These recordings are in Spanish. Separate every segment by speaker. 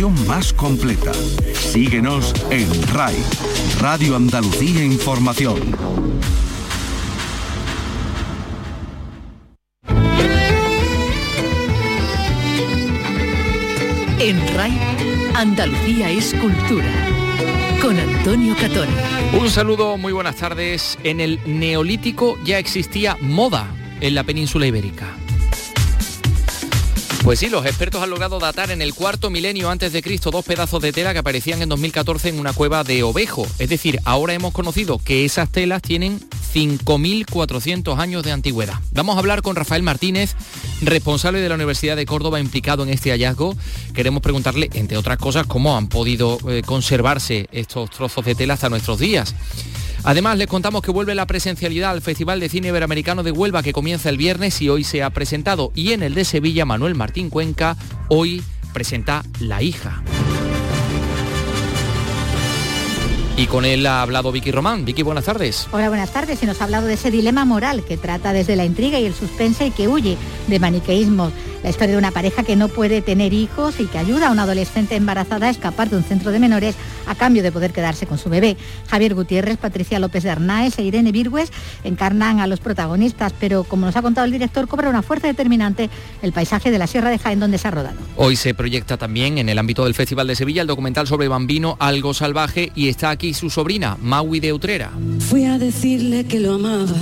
Speaker 1: información más completa. Síguenos en RAI, Radio Andalucía Información.
Speaker 2: En RAI, Andalucía es cultura. Con Antonio Catón.
Speaker 3: Un saludo, muy buenas tardes. En el Neolítico ya existía moda en la península ibérica. Pues sí, los expertos han logrado datar en el cuarto milenio antes de Cristo dos pedazos de tela que aparecían en 2014 en una cueva de Ovejo. Es decir, ahora hemos conocido que esas telas tienen 5.400 años de antigüedad. Vamos a hablar con Rafael Martínez, responsable de la Universidad de Córdoba implicado en este hallazgo. Queremos preguntarle, entre otras cosas, cómo han podido eh, conservarse estos trozos de tela hasta nuestros días. Además, les contamos que vuelve la presencialidad al Festival de Cine Iberoamericano de Huelva que comienza el viernes y hoy se ha presentado. Y en el de Sevilla, Manuel Martín Cuenca hoy presenta La hija. Y con él ha hablado Vicky Román. Vicky, buenas tardes.
Speaker 4: Hola, buenas tardes. Y nos ha hablado de ese dilema moral que trata desde la intriga y el suspense y que huye de maniqueísmos. La historia de una pareja que no puede tener hijos y que ayuda a una adolescente embarazada a escapar de un centro de menores a cambio de poder quedarse con su bebé. Javier Gutiérrez, Patricia López de Arnaes e Irene Virgües encarnan a los protagonistas, pero como nos ha contado el director, cobra una fuerza determinante el paisaje de la Sierra de Jaén donde se ha rodado.
Speaker 3: Hoy se proyecta también en el ámbito del Festival de Sevilla el documental sobre Bambino Algo Salvaje y está aquí su sobrina, Maui de Utrera.
Speaker 5: Fui a decirle que lo amaba,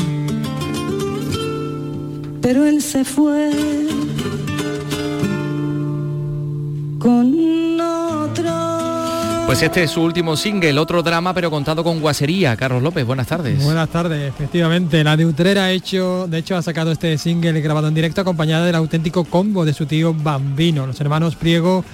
Speaker 5: pero él se fue con otro.
Speaker 3: Pues este es su último single, otro drama, pero contado con guasería. Carlos López, buenas tardes.
Speaker 6: Buenas tardes, efectivamente. La de Utrera ha hecho, de hecho ha sacado este single grabado en directo acompañada del auténtico combo de su tío Bambino, los hermanos Priego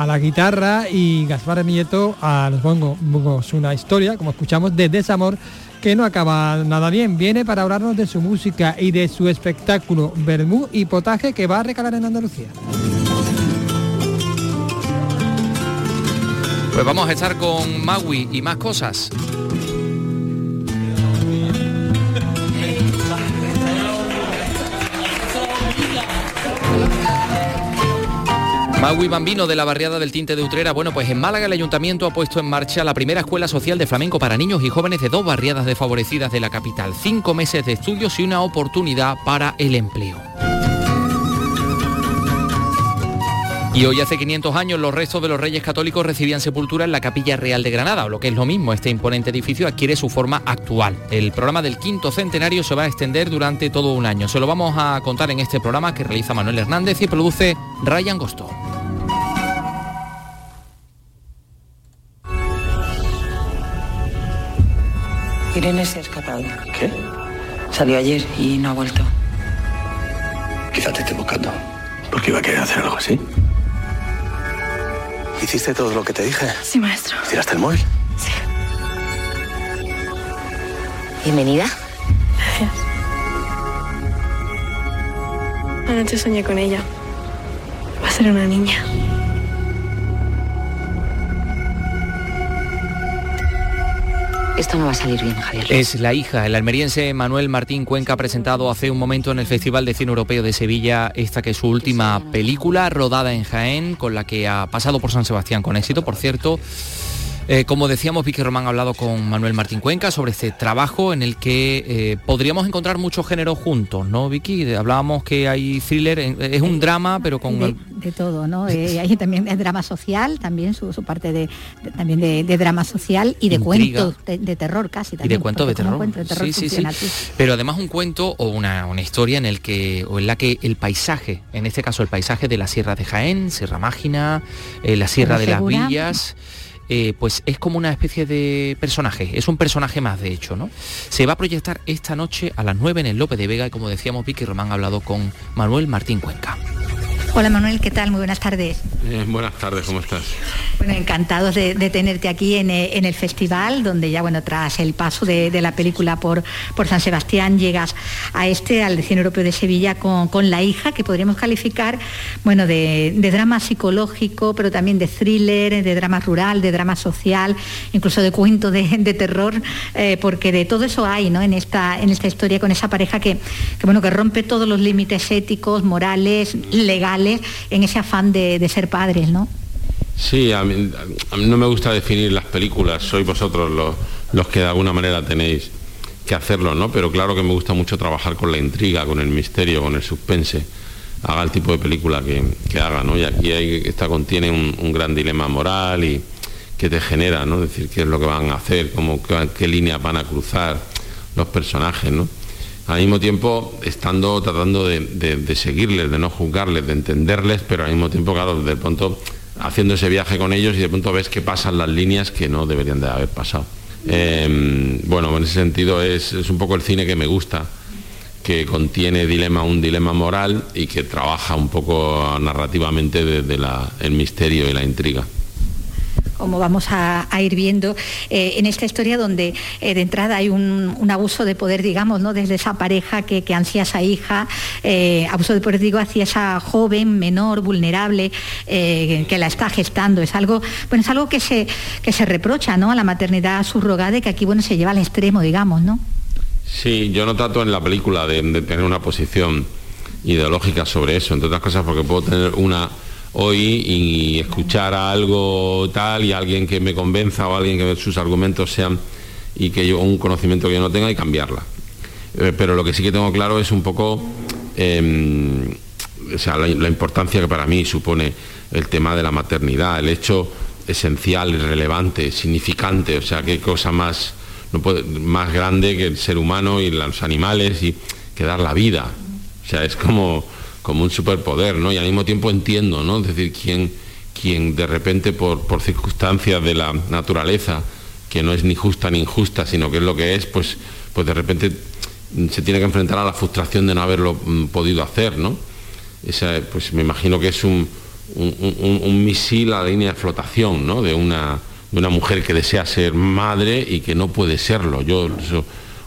Speaker 6: a la guitarra y Gaspar Nieto a los bongos. Una historia, como escuchamos, de desamor que no acaba nada bien. Viene para hablarnos de su música y de su espectáculo Bermú y Potaje que va a recalar en Andalucía.
Speaker 3: Pues vamos a estar con Maui y más cosas. Maui Bambino de la barriada del Tinte de Utrera. Bueno, pues en Málaga el ayuntamiento ha puesto en marcha la primera escuela social de flamenco para niños y jóvenes de dos barriadas desfavorecidas de la capital. Cinco meses de estudios y una oportunidad para el empleo. Y hoy hace 500 años los restos de los reyes católicos recibían sepultura en la Capilla Real de Granada, o lo que es lo mismo, este imponente edificio adquiere su forma actual. El programa del quinto centenario se va a extender durante todo un año. Se lo vamos a contar en este programa que realiza Manuel Hernández y produce Ryan Gosto.
Speaker 7: Irene se ha escapado.
Speaker 8: ¿Qué?
Speaker 7: Salió ayer y no ha vuelto.
Speaker 8: Quizá te esté buscando. Porque iba a querer hacer algo así. ¿Hiciste todo lo que te dije?
Speaker 7: Sí, maestro.
Speaker 8: ¿Tiraste el móvil?
Speaker 7: Sí.
Speaker 9: Bienvenida.
Speaker 7: Gracias. Anoche soñé con ella. Va a ser una niña.
Speaker 9: Esto no va a salir bien, Javier.
Speaker 3: Es la hija, el almeriense Manuel Martín Cuenca ha presentado hace un momento en el Festival de Cine Europeo de Sevilla esta que es su última película rodada en Jaén, con la que ha pasado por San Sebastián con éxito, por cierto. Eh, como decíamos, Vicky Román ha hablado con Manuel Martín Cuenca sobre este trabajo en el que eh, podríamos encontrar muchos géneros juntos, ¿no, Vicky? Hablábamos que hay thriller, eh, es un drama, pero con...
Speaker 4: De, de todo, ¿no? Eh, hay también es drama social, también su, su parte de, de- también de, de drama social y de
Speaker 3: Intriga.
Speaker 4: cuentos de, terror casi
Speaker 3: y
Speaker 4: también.
Speaker 3: de cuentos de terror.
Speaker 4: cuento de terror
Speaker 3: sí, sí, sí. Pero además un cuento o una, una historia en el que o en la que el paisaje, en este caso el paisaje de la Sierra de Jaén, Sierra Mágina, eh, la Sierra de las. Villas, eh, pues es como una especie de personaje, es un personaje más de hecho, ¿no? Se va a proyectar esta noche a las 9 en el Lope de Vega y como decíamos Vicky Román ha hablado con Manuel Martín Cuenca.
Speaker 4: Hola Manuel, ¿qué tal? Muy buenas tardes.
Speaker 10: Eh, buenas tardes, ¿cómo estás?
Speaker 4: Bueno, encantados de, de tenerte aquí en, eh, en el festival, donde ya, bueno, tras el paso de, de la película por, por San Sebastián, llegas a este, al Cine Europeo de Sevilla, con, con La hija, que podríamos calificar, bueno, de, de drama psicológico, pero también de thriller, de drama rural, de drama social, incluso de cuento de, de terror, eh, porque de todo eso hay, ¿no? En esta, en esta historia con esa pareja que, que, bueno, que rompe todos los límites éticos, morales, legales, en ese afán de, ser padres, ¿no?
Speaker 10: Sí, a mí, no me gusta definir las películas, sois vosotros los, que de alguna manera tenéis que hacerlo, ¿no? Pero claro que me gusta mucho trabajar con la intriga, con el misterio, con el suspense, haga el tipo de película que, haga, ¿no? Y aquí hay, esta contiene un, un gran dilema moral y que te genera, ¿no? Es decir, qué es lo que van a hacer, cómo, qué, qué líneas van a cruzar los personajes, ¿no? Al mismo tiempo, estando tratando de, seguirles, de no juzgarles, de entenderles, pero al mismo tiempo, claro, de pronto haciendo ese viaje con ellos y de pronto ves que pasan las líneas que no deberían de haber pasado. Eh, bueno, en ese sentido es, un poco el cine que me gusta, que contiene dilema, un dilema moral y que trabaja un poco narrativamente desde el misterio y la intriga.
Speaker 4: Como vamos a, ir viendo eh, en esta historia donde eh, de entrada hay un, abuso de poder, digamos, ¿no? desde esa pareja que, que ansía esa hija, eh, abuso de poder, digo, hacia esa joven, menor, vulnerable, que la está gestando. Es algo, bueno, es algo que se, que se reprocha ¿no? a la maternidad subrogada y que aquí bueno, se lleva al extremo, digamos, ¿no?
Speaker 10: Sí, yo no trato en la película de tener una posición ideológica sobre eso, entre otras cosas porque puedo tener una hoy y escuchar a algo tal y alguien que me convenza o alguien que sus argumentos sean y que yo un conocimiento que yo no tenga y cambiarla. Eh, pero lo que sí que tengo claro es un poco eh, o sea, la, la importancia que para mí supone el tema de la maternidad, el hecho esencial, relevante, significante, o sea, qué cosa más, no puede- más grande que el ser humano y los animales y que dar la vida. O sea, es como, como un superpoder, ¿no? Y al mismo tiempo entiendo, ¿no? Es decir, quien, quien de repente por, por circunstancias de la naturaleza, que no es ni justa ni injusta, sino que es lo que es, pues, pues de repente se tiene que enfrentar a la frustración de no haberlo mm, podido hacer, ¿no? Esa, pues me imagino que es un, un- misil a la línea de flotación, ¿no? De una, de una mujer que desea ser madre y que no puede serlo. Yo,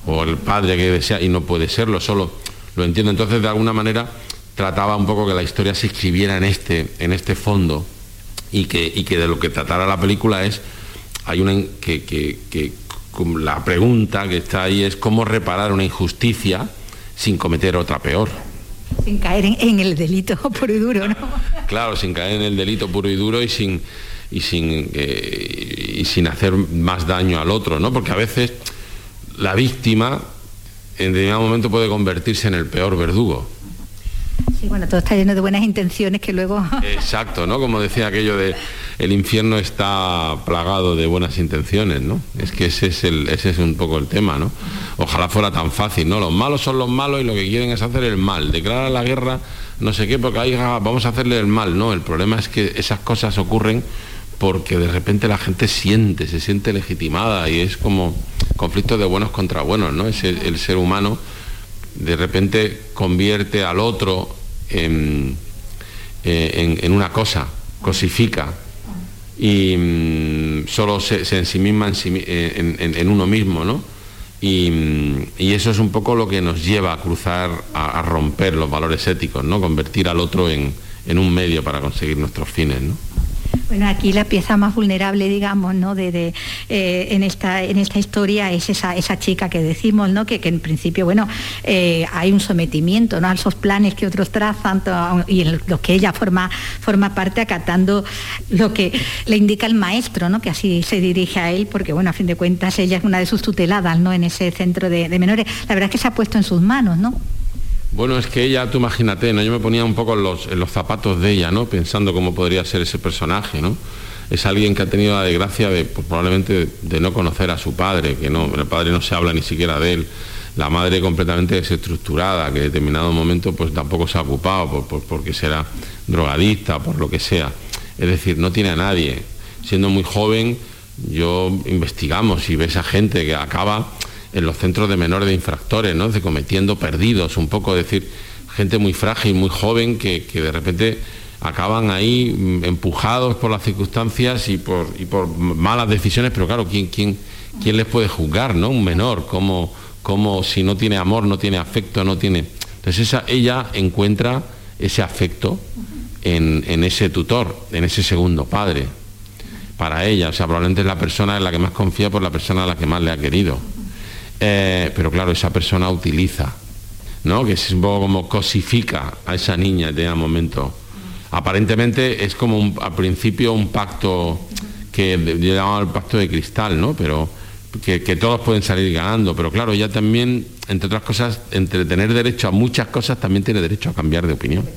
Speaker 10: o el padre que desea y no puede serlo, solo lo entiendo. Entonces, de alguna manera, trataba un poco que la historia se escribiera en este, en este fondo y que, y que de lo que tratara la película es, hay una que, que- que la pregunta que está ahí es cómo reparar una injusticia sin cometer otra peor.
Speaker 4: Sin caer en, en el delito puro y duro, ¿no?
Speaker 10: Claro, sin caer en el delito puro y duro y sin, y sin, eh, y sin hacer más daño al otro, ¿no? Porque a veces la víctima en determinado momento puede convertirse en el peor verdugo.
Speaker 4: Sí, bueno, todo está lleno de buenas intenciones que luego...
Speaker 10: Exacto, ¿no? Como decía aquello de el infierno está plagado de buenas intenciones, ¿no? Es que ese es el, ese es un poco el tema, ¿no? Ojalá fuera tan fácil, ¿no? Los malos son los malos y lo que quieren es hacer el mal, declarar la guerra, no sé qué, porque ahí ah, vamos a hacerle el mal, ¿no? El problema es que esas cosas ocurren porque de repente la gente siente, se siente legitimada y es como conflicto de buenos contra buenos, ¿no? Es el ser humano de repente convierte al otro en, eh, en- en una cosa, cosifica y mm, solo se, se en, sí mi- en- en- uno mismo, ¿no? Y, mm, y eso es un poco lo que nos lleva a cruzar, a, romper los valores éticos, ¿no? Convertir al otro en, un medio para conseguir nuestros fines.
Speaker 4: Bueno, aquí la pieza más vulnerable, digamos, ¿no? De, de, eh, en, esta, en esta historia es esa, esa chica que decimos, ¿no? Que, que en principio, bueno, eh, hay un sometimiento, ¿no? A esos planes que otros trazan y en los que ella forma, forma parte acatando lo que le indica el maestro, ¿no? Que así se dirige a él, porque, bueno, a fin de cuentas ella es una de sus tuteladas, ¿no? En ese centro de, de menores. La verdad es que se ha puesto en sus manos, ¿no?
Speaker 10: Bueno, es que ella, tú imagínate, ¿no? Yo me ponía un poco en los, zapatos de ella, ¿no? Pensando cómo podría ser ese personaje, ¿no? Es alguien que ha tenido la desgracia de, pues, probablemente, de, no conocer a su padre, que no, el padre no se habla ni siquiera de él. La madre completamente desestructurada, que en determinado momento pues tampoco se ha ocupado, por- por- porque será drogadicta, por lo que sea. Es decir, no tiene a nadie. Siendo muy joven, yo investigamos y ves a gente que acaba en los centros de menores de infractores, ¿no? De cometiendo perdidos, un poco, es decir, gente muy frágil, muy joven, que, que de repente acaban ahí mm, empujados por las circunstancias y por, y por malas decisiones, pero claro, ¿quién, quién, quién les puede juzgar, ¿no? Un menor, como, como si no tiene amor, no tiene afecto, no tiene... Entonces ella encuentra ese afecto en, en ese tutor, en ese segundo padre, para ella, o sea, probablemente es la persona en la que más confía por la persona a la que más le ha querido. Eh, pero claro, esa persona utiliza, ¿no? Que es un poco como cosifica a esa niña en determinado momento, aparentemente es como un, al principio un pacto que yo llamaba el pacto de cristal, ¿no? Pero que, que, todos pueden salir ganando, pero claro, ella también, entre otras cosas, entre tener derecho a muchas cosas, también tiene derecho a cambiar de opinión.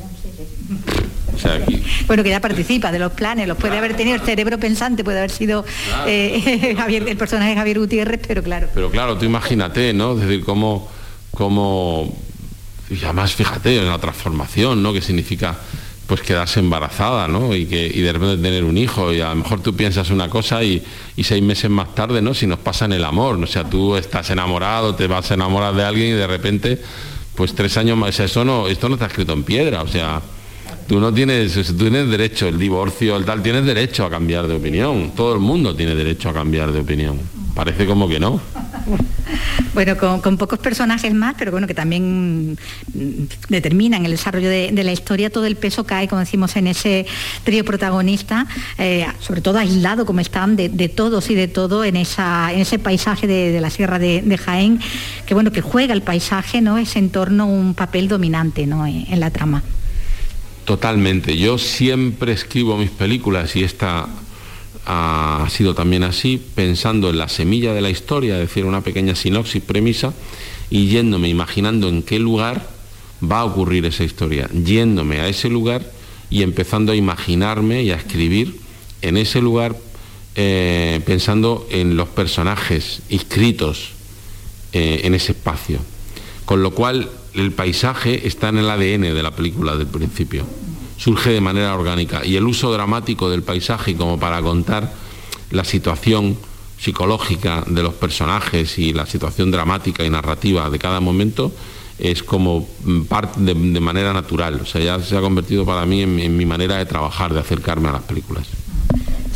Speaker 4: O sea, aquí... Bueno, que ya participa de los planes, los puede haber tenido el cerebro pensante, puede haber sido claro. eh, Javier, el personaje Javier Gutiérrez, pero claro.
Speaker 10: Pero claro, tú imagínate, ¿no? Es decir, cómo, cómo y además fíjate en la transformación, ¿no? Que significa pues quedarse embarazada, ¿no? Y, que, y de repente tener un hijo. Y a lo mejor tú piensas una cosa y, y, seis meses más tarde, ¿no? Si nos pasa en el amor, o sea, tú estás enamorado, te vas a enamorar de alguien y de repente, pues tres años más, eso no, esto no está escrito en piedra, o sea, tú no tienes, tú tienes derecho, el divorcio, el tal, tienes derecho a cambiar de opinión. Todo el mundo tiene derecho a cambiar de opinión. Parece como que no.
Speaker 4: Bueno, con, pocos personajes más, pero bueno, que también determinan el desarrollo de, la historia, todo el peso cae, como decimos, en ese trío protagonista, eh, sobre todo aislado como están de, todos y de todo en, ese paisaje de, la Sierra de, Jaén, que bueno, que juega el paisaje, ¿no? Ese entorno un papel dominante ¿no? en la trama.
Speaker 10: Totalmente. Yo siempre escribo mis películas y esta ha sido también así, pensando en la semilla de la historia, es decir, una pequeña sinopsis, premisa, y yéndome, imaginando en qué lugar va a ocurrir esa historia, yéndome a ese lugar y empezando a imaginarme y a escribir en ese lugar, eh, pensando en los personajes inscritos eh, en ese espacio. Con lo cual, el paisaje está en el ADN de la película del principio. Surge de manera orgánica. Y el uso dramático del paisaje como para contar la situación psicológica de los personajes y la situación dramática y narrativa de cada momento es como parte de, manera natural, o sea, ya se ha convertido para mí en mi manera de trabajar, de acercarme a las películas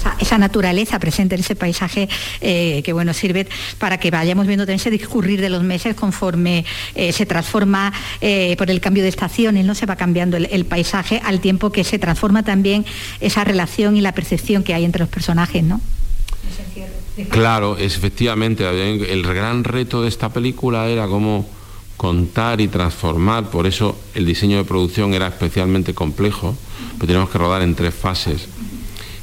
Speaker 4: esa, esa, naturaleza presente en ese paisaje eh, que bueno sirve para que vayamos viendo también ese discurrir de los meses conforme eh, se transforma eh, por el cambio de estaciones, no se va cambiando el, el, paisaje al tiempo que se transforma también esa relación y la percepción que hay entre los personajes, ¿no?
Speaker 10: Claro, es, efectivamente, el gran reto de esta película era cómo contar y transformar, por eso el diseño de producción era especialmente complejo, pero teníamos que rodar en tres fases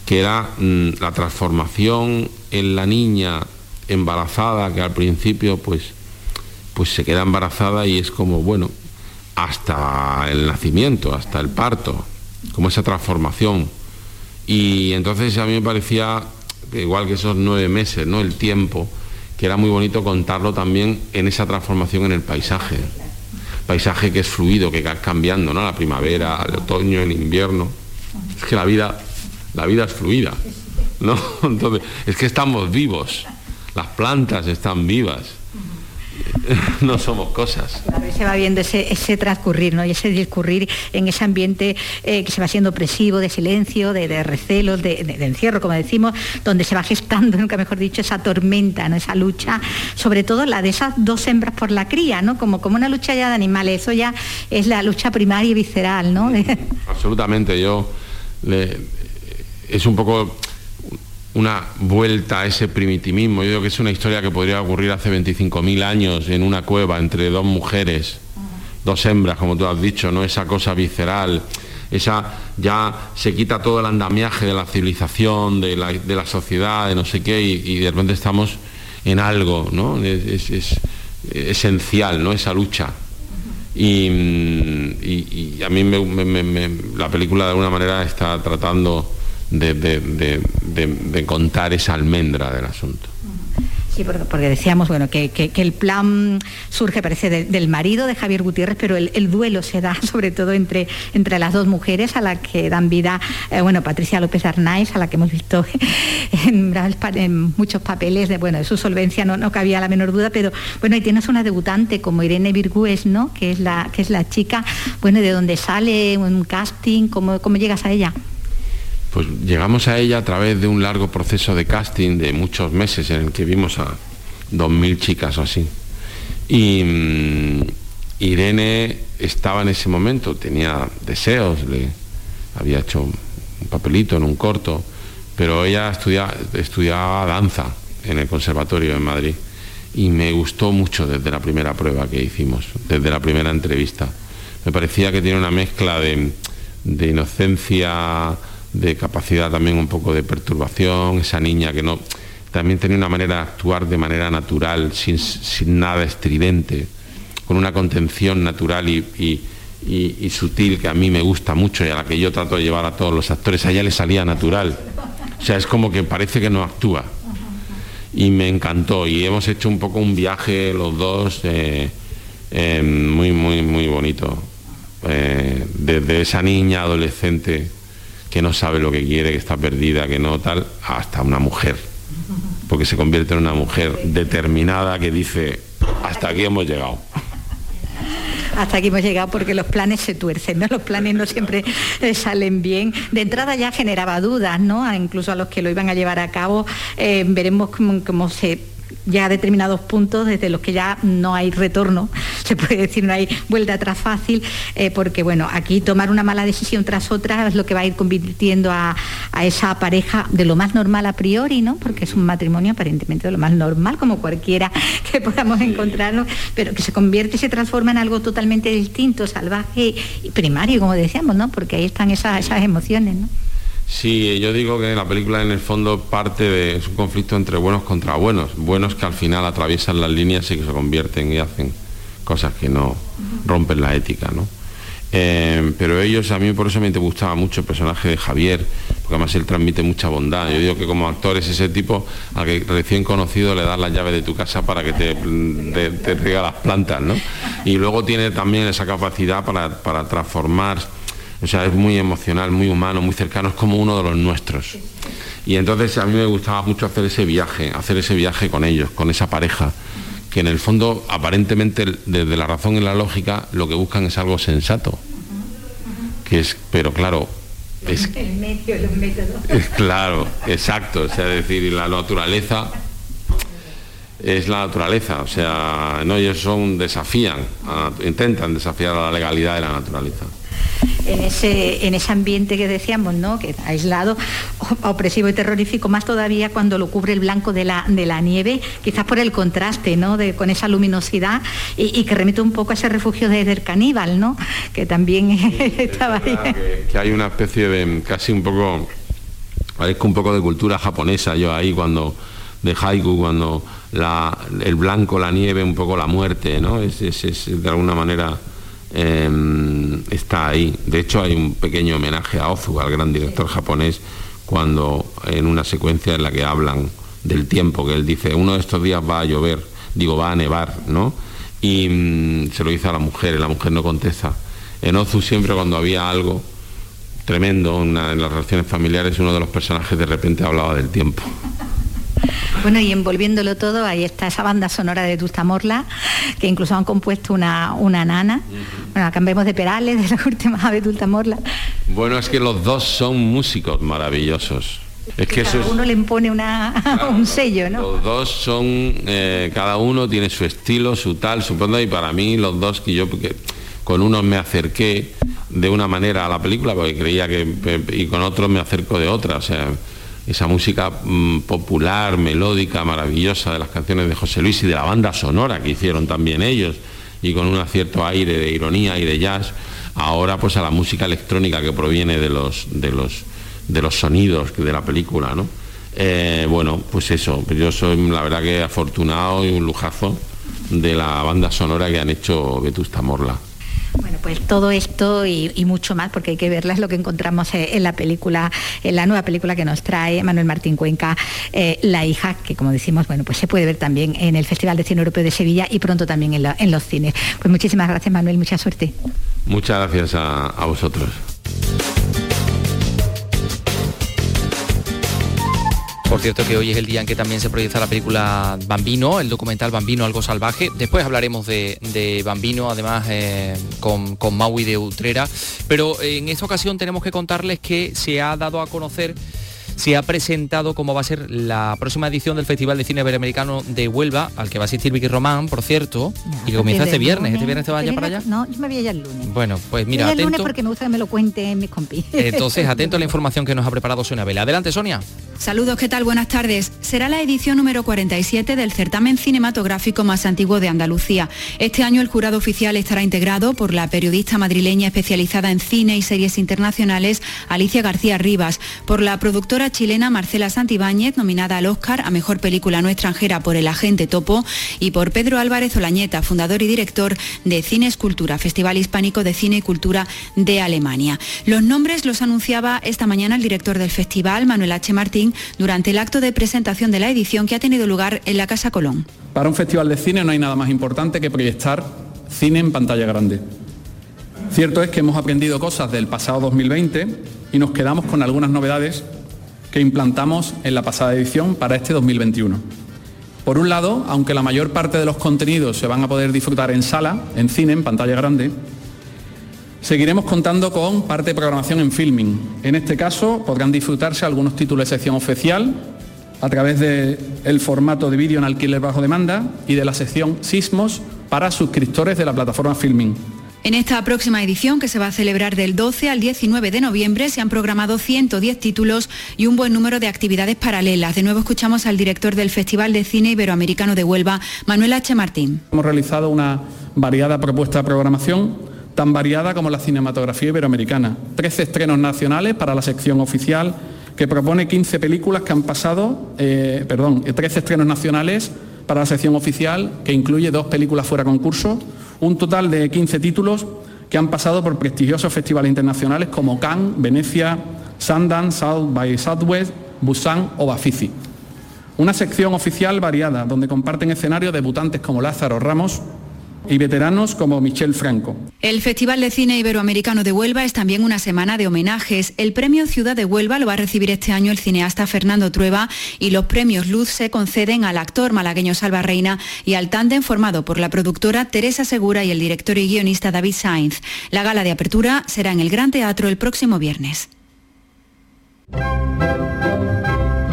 Speaker 10: que era mmm, la transformación en la niña embarazada, que al principio pues, pues se queda embarazada y es como, bueno, hasta el nacimiento, hasta el parto, como esa transformación. Y entonces a mí me parecía, igual que esos nueve meses, ¿no? el tiempo, que era muy bonito contarlo también en esa transformación en el paisaje. Paisaje que es fluido, que va cambiando, ¿no? La primavera, el otoño, el invierno. Es que la vida la vida es fluida, ¿no? Entonces, es que estamos vivos, las plantas están vivas, no somos cosas.
Speaker 4: Claro, se va viendo ese, ese, transcurrir, ¿no? Y ese discurrir en ese ambiente eh, que se va siendo opresivo, de silencio, de, de recelos, de, de, de, encierro, como decimos, donde se va gestando, nunca mejor dicho, esa tormenta, ¿no? Esa lucha, sobre todo la de esas dos hembras por la cría, ¿no? Como, como una lucha ya de animales, eso ya es la lucha primaria y visceral, ¿no?
Speaker 10: Absolutamente, yo le, es un poco una vuelta a ese primitivismo. Yo digo que es una historia que podría ocurrir hace 25.000 años en una cueva entre dos mujeres, dos hembras, como tú has dicho, no esa cosa visceral. Esa ya se quita todo el andamiaje de la civilización, de la, sociedad, de no sé qué, y, de repente estamos en algo, ¿no? Es, es, es esencial, ¿no? Esa lucha. Y, y a mí me, la película de alguna manera está tratando de, de, de, contar esa almendra del asunto.
Speaker 4: Sí, porque, decíamos bueno, que, que, el plan surge, parece, de, del marido de Javier Gutiérrez, pero el, el, duelo se da sobre todo entre, entre las dos mujeres a las que dan vida, eh, bueno, Patricia López Arnaiz, a la que hemos visto en, en, muchos papeles, de, bueno, de su solvencia no, no cabía la menor duda, pero bueno, y tienes una debutante como Irene Virgües, ¿no? Que es la, que es la chica, bueno, de donde sale un casting, ¿cómo, cómo llegas a ella?
Speaker 10: Pues llegamos a ella a través de un largo proceso de casting de muchos meses en el que vimos a dos mil chicas o así. Y mmm, Irene estaba en ese momento, tenía deseos, le había hecho un papelito en un corto, pero ella estudia, estudiaba danza en el conservatorio en Madrid y me gustó mucho desde la primera prueba que hicimos, desde la primera entrevista. Me parecía que tiene una mezcla de inocencia, de capacidad también un poco de perturbación, esa niña que no también tenía una manera de actuar de manera natural, sin, sin nada estridente, con una contención natural y, y, sutil que a mí me gusta mucho y a la que yo trato de llevar a todos los actores, a ella le salía natural. O sea, es como que parece que no actúa. Y me encantó. Y hemos hecho un poco un viaje los dos eh, eh, muy, muy, muy bonito. Eh, desde esa niña adolescente que no sabe lo que quiere, que está perdida, que no tal, hasta una mujer. Porque se convierte en una mujer determinada que dice, hasta aquí hemos llegado
Speaker 4: hasta aquí hemos llegado porque los planes se tuercen, ¿no? Los planes no siempre eh, salen bien. De entrada ya generaba dudas, ¿no? Incluso a los que lo iban a llevar a cabo, eh, veremos cómo se ya determinados puntos desde los que ya no hay retorno, se puede decir, no hay vuelta atrás fácil, eh, porque bueno, aquí tomar una mala decisión tras otra es lo que va a ir convirtiendo a, esa pareja de lo más normal a priori, ¿no? Porque es un matrimonio aparentemente de lo más normal, como cualquiera que podamos encontrarlo, pero que se convierte y se transforma en algo totalmente distinto, salvaje y primario, como decíamos, ¿no? Porque ahí están esas, esas emociones, ¿no?
Speaker 10: Sí, yo digo que la película en el fondo parte de un conflicto entre buenos contra buenos, buenos que al final atraviesan las líneas y que se convierten y hacen cosas que no rompen la ética, ¿no? Eh, pero ellos, a mí por eso me gustaba mucho el personaje de Javier, porque además él transmite mucha bondad. Yo digo que como actor es ese tipo al que recién conocido le das la llave de tu casa para que te, te, riega las plantas, ¿no? Y luego tiene también esa capacidad para, para transformar o sea, es muy emocional, muy humano, muy cercano, es como uno de los nuestros. Y entonces a mí me gustaba mucho hacer ese viaje, hacer ese viaje con ellos, con esa pareja, que en el fondo, aparentemente, desde la razón y la lógica, lo que buscan es algo sensato. Que es, pero claro, es,
Speaker 4: el medio, los métodos.
Speaker 10: Es claro, exacto. O sea, decir, la naturaleza es la naturaleza. O sea, no ellos son desafían, intentan desafiar a la legalidad de la naturaleza
Speaker 4: en ese, en ese ambiente que decíamos, ¿no? que aislado, opresivo y terrorífico, más todavía cuando lo cubre el blanco de la, de la nieve, quizás por el contraste ¿no? de, con esa luminosidad y, que remite un poco a ese refugio de, del caníbal, ¿no? que también estaba ahí.
Speaker 10: Que, hay una especie de casi un poco, parezco un poco de cultura japonesa yo ahí cuando de haiku cuando el blanco, la nieve, un poco la muerte, ¿no? es de alguna manera Em, está ahí. De hecho, hay un pequeño homenaje a Ozu, al gran director japonés, cuando en una secuencia en la que hablan del tiempo, que él dice, uno de estos días va a llover, digo, va a nevar, ¿no? Y mm, se lo dice a la mujer, y la mujer no contesta. En Ozu siempre cuando había algo tremendo en las relaciones familiares, uno de los personajes de repente hablaba del tiempo.
Speaker 4: Bueno, y envolviéndolo todo, ahí está esa banda sonora de Tustamorla, que incluso han compuesto una, una nana. Bueno, cambiemos de Perales, de la última de Tustamorla.
Speaker 10: Bueno, es que los dos son músicos maravillosos. Es que
Speaker 4: cada uno le impone una, un sello, ¿no?
Speaker 10: Los dos son, eh, cada uno tiene su estilo, su tal, supongo, y para mí los dos que yo porque con unos me acerqué de una manera a la película porque creía que y con otros me acerco de otra, o sea, esa música mm, popular, melódica, maravillosa de las canciones de José Luis y de la banda sonora que hicieron también ellos, y con un cierto aire de ironía y de jazz, ahora pues a la música electrónica que proviene de los, de los, de los sonidos de la película, ¿no? Eh, bueno, pues eso, yo soy la verdad que afortunado y un lujazo de la banda sonora que han hecho Vetusta Morla.
Speaker 4: Bueno, pues todo esto y, mucho más, porque hay que verla, es lo que encontramos en la película, en la nueva película que nos trae Manuel Martín Cuenca, eh, La hija, que como decimos, bueno, pues se puede ver también en el Festival de Cine Europeo de Sevilla y pronto también en, los cines. Pues muchísimas gracias, Manuel, mucha suerte.
Speaker 10: Muchas gracias a vosotros.
Speaker 3: Por cierto que hoy es el día en que también se proyecta la película Bambino, el documental Bambino, algo salvaje. Después hablaremos de, Bambino, además eh, con, con Maui de Utrera. Pero en esta ocasión tenemos que contarles que se ha dado a conocer se ha presentado cómo va a ser la próxima edición del Festival de Cine Iberoamericano de Huelva, al que va a asistir Vicky Román, por cierto, y que comienza este viernes. ¿Este viernes te vaya para allá?
Speaker 4: No, yo me voy allá el lunes.
Speaker 3: Bueno, pues mira,
Speaker 4: el lunes porque me gusta que me lo cuenten mis compis.
Speaker 3: Entonces, atento a la información que nos ha preparado Sonia Vela. Adelante, Sonia.
Speaker 11: Saludos, ¿qué tal? Buenas tardes. será la edición número 47 del certamen cinematográfico más antiguo de Andalucía. Este año el jurado oficial estará integrado por la periodista madrileña especializada en cine y series internacionales Alicia García Rivas, por la productora chilena Marcela Santibáñez, nominada al Oscar a Mejor Película No Extranjera por El Agente Topo, y por Pedro Álvarez Olañeta, fundador y director de Cine Escultura, Festival Hispánico de Cine y Cultura de Alemania. Los nombres los anunciaba esta mañana el director del festival, Manuel H. Martín, durante el acto de presentación de la edición que ha tenido lugar en la Casa Colón.
Speaker 12: Para un festival de cine no hay nada más importante que proyectar cine en pantalla grande. Cierto es que hemos aprendido cosas del pasado 2020 y nos quedamos con algunas novedades que implantamos en la pasada edición para este 2021. Por un lado, aunque la mayor parte de los contenidos se van a poder disfrutar en sala, en cine, en pantalla grande, seguiremos contando con parte de programación en filming. En este caso podrán disfrutarse algunos títulos de sección oficial a través del formato de vídeo en alquiler bajo demanda y de la sección Sismos para suscriptores de la plataforma Filming.
Speaker 11: En esta próxima edición, que se va a celebrar del 12 al 19 de noviembre, se han programado 110 títulos y un buen número de actividades paralelas. De nuevo escuchamos al director del Festival de Cine Iberoamericano de Huelva, Manuel H. Martín.
Speaker 12: Hemos realizado una variada propuesta de programación, tan variada como la cinematografía iberoamericana. 13 estrenos nacionales para la sección oficial, que propone 15 películas que han pasado, eh, perdón, 13 estrenos nacionales para la sección oficial, que incluye dos películas fuera concurso, un total de 15 títulos que han pasado por prestigiosos festivales internacionales como Cannes, Venecia, Sundance, South by Southwest, Busan o Bafisi. Una sección oficial variada donde comparten escenarios debutantes como Lázaro Ramos, y veteranos como Michel Franco.
Speaker 11: El Festival de Cine Iberoamericano de Huelva es también una semana de homenajes. El premio Ciudad de Huelva lo va a recibir este año el cineasta Fernando Trueba y los premios Luz se conceden al actor malagueño Salva Reina y al tándem formado por la productora Teresa Segura y el director y guionista David Sainz. La gala de apertura será en el Gran Teatro el próximo viernes.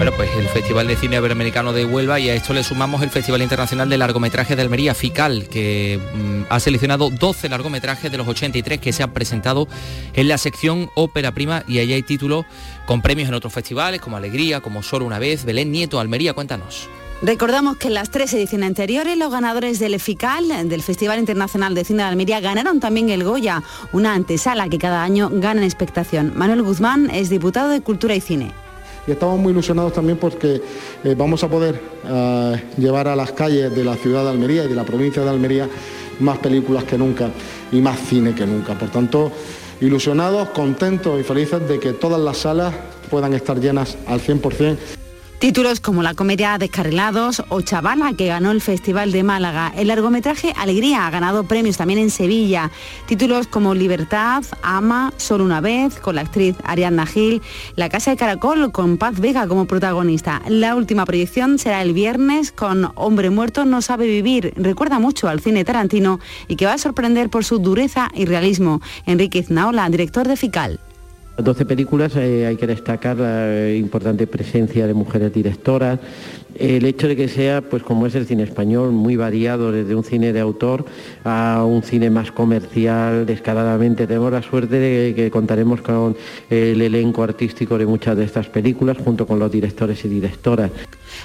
Speaker 3: Bueno, pues el Festival de Cine Iberoamericano de Huelva y a esto le sumamos el Festival Internacional de Largometrajes de Almería, FICAL, que mm, ha seleccionado 12 largometrajes de los 83 que se han presentado en la sección Ópera Prima y ahí hay títulos con premios en otros festivales como Alegría, como Solo una vez, Belén Nieto, Almería, cuéntanos.
Speaker 13: Recordamos que en las tres ediciones anteriores los ganadores del FICAL, del Festival Internacional de Cine de Almería, ganaron también el Goya, una antesala que cada año gana en expectación. Manuel Guzmán es diputado de Cultura y Cine
Speaker 14: y estamos muy ilusionados también porque eh, vamos a poder eh, llevar a las calles de la ciudad de Almería y de la provincia de Almería más películas que nunca y más cine que nunca. Por tanto, ilusionados, contentos y felices de que todas las salas puedan estar llenas al 100%.
Speaker 13: Títulos como la comedia Descarrilados o Chavala, que ganó el Festival de Málaga. El largometraje Alegría ha ganado premios también en Sevilla. Títulos como Libertad, Ama, Solo una vez, con la actriz Ariadna Gil. La Casa de Caracol, con Paz Vega como protagonista. La última proyección será el viernes con Hombre Muerto no sabe vivir. Recuerda mucho al cine tarantino y que va a sorprender por su dureza y realismo. Enrique Iznaola, director de FICAL.
Speaker 15: 12 películas, eh, hay que destacar la importante presencia de mujeres directoras, el hecho de que sea, pues como es el cine español, muy variado desde un cine de autor a un cine más comercial, descaradamente. Tenemos la suerte de que contaremos con el elenco artístico de muchas de estas películas, junto con los directores y directoras.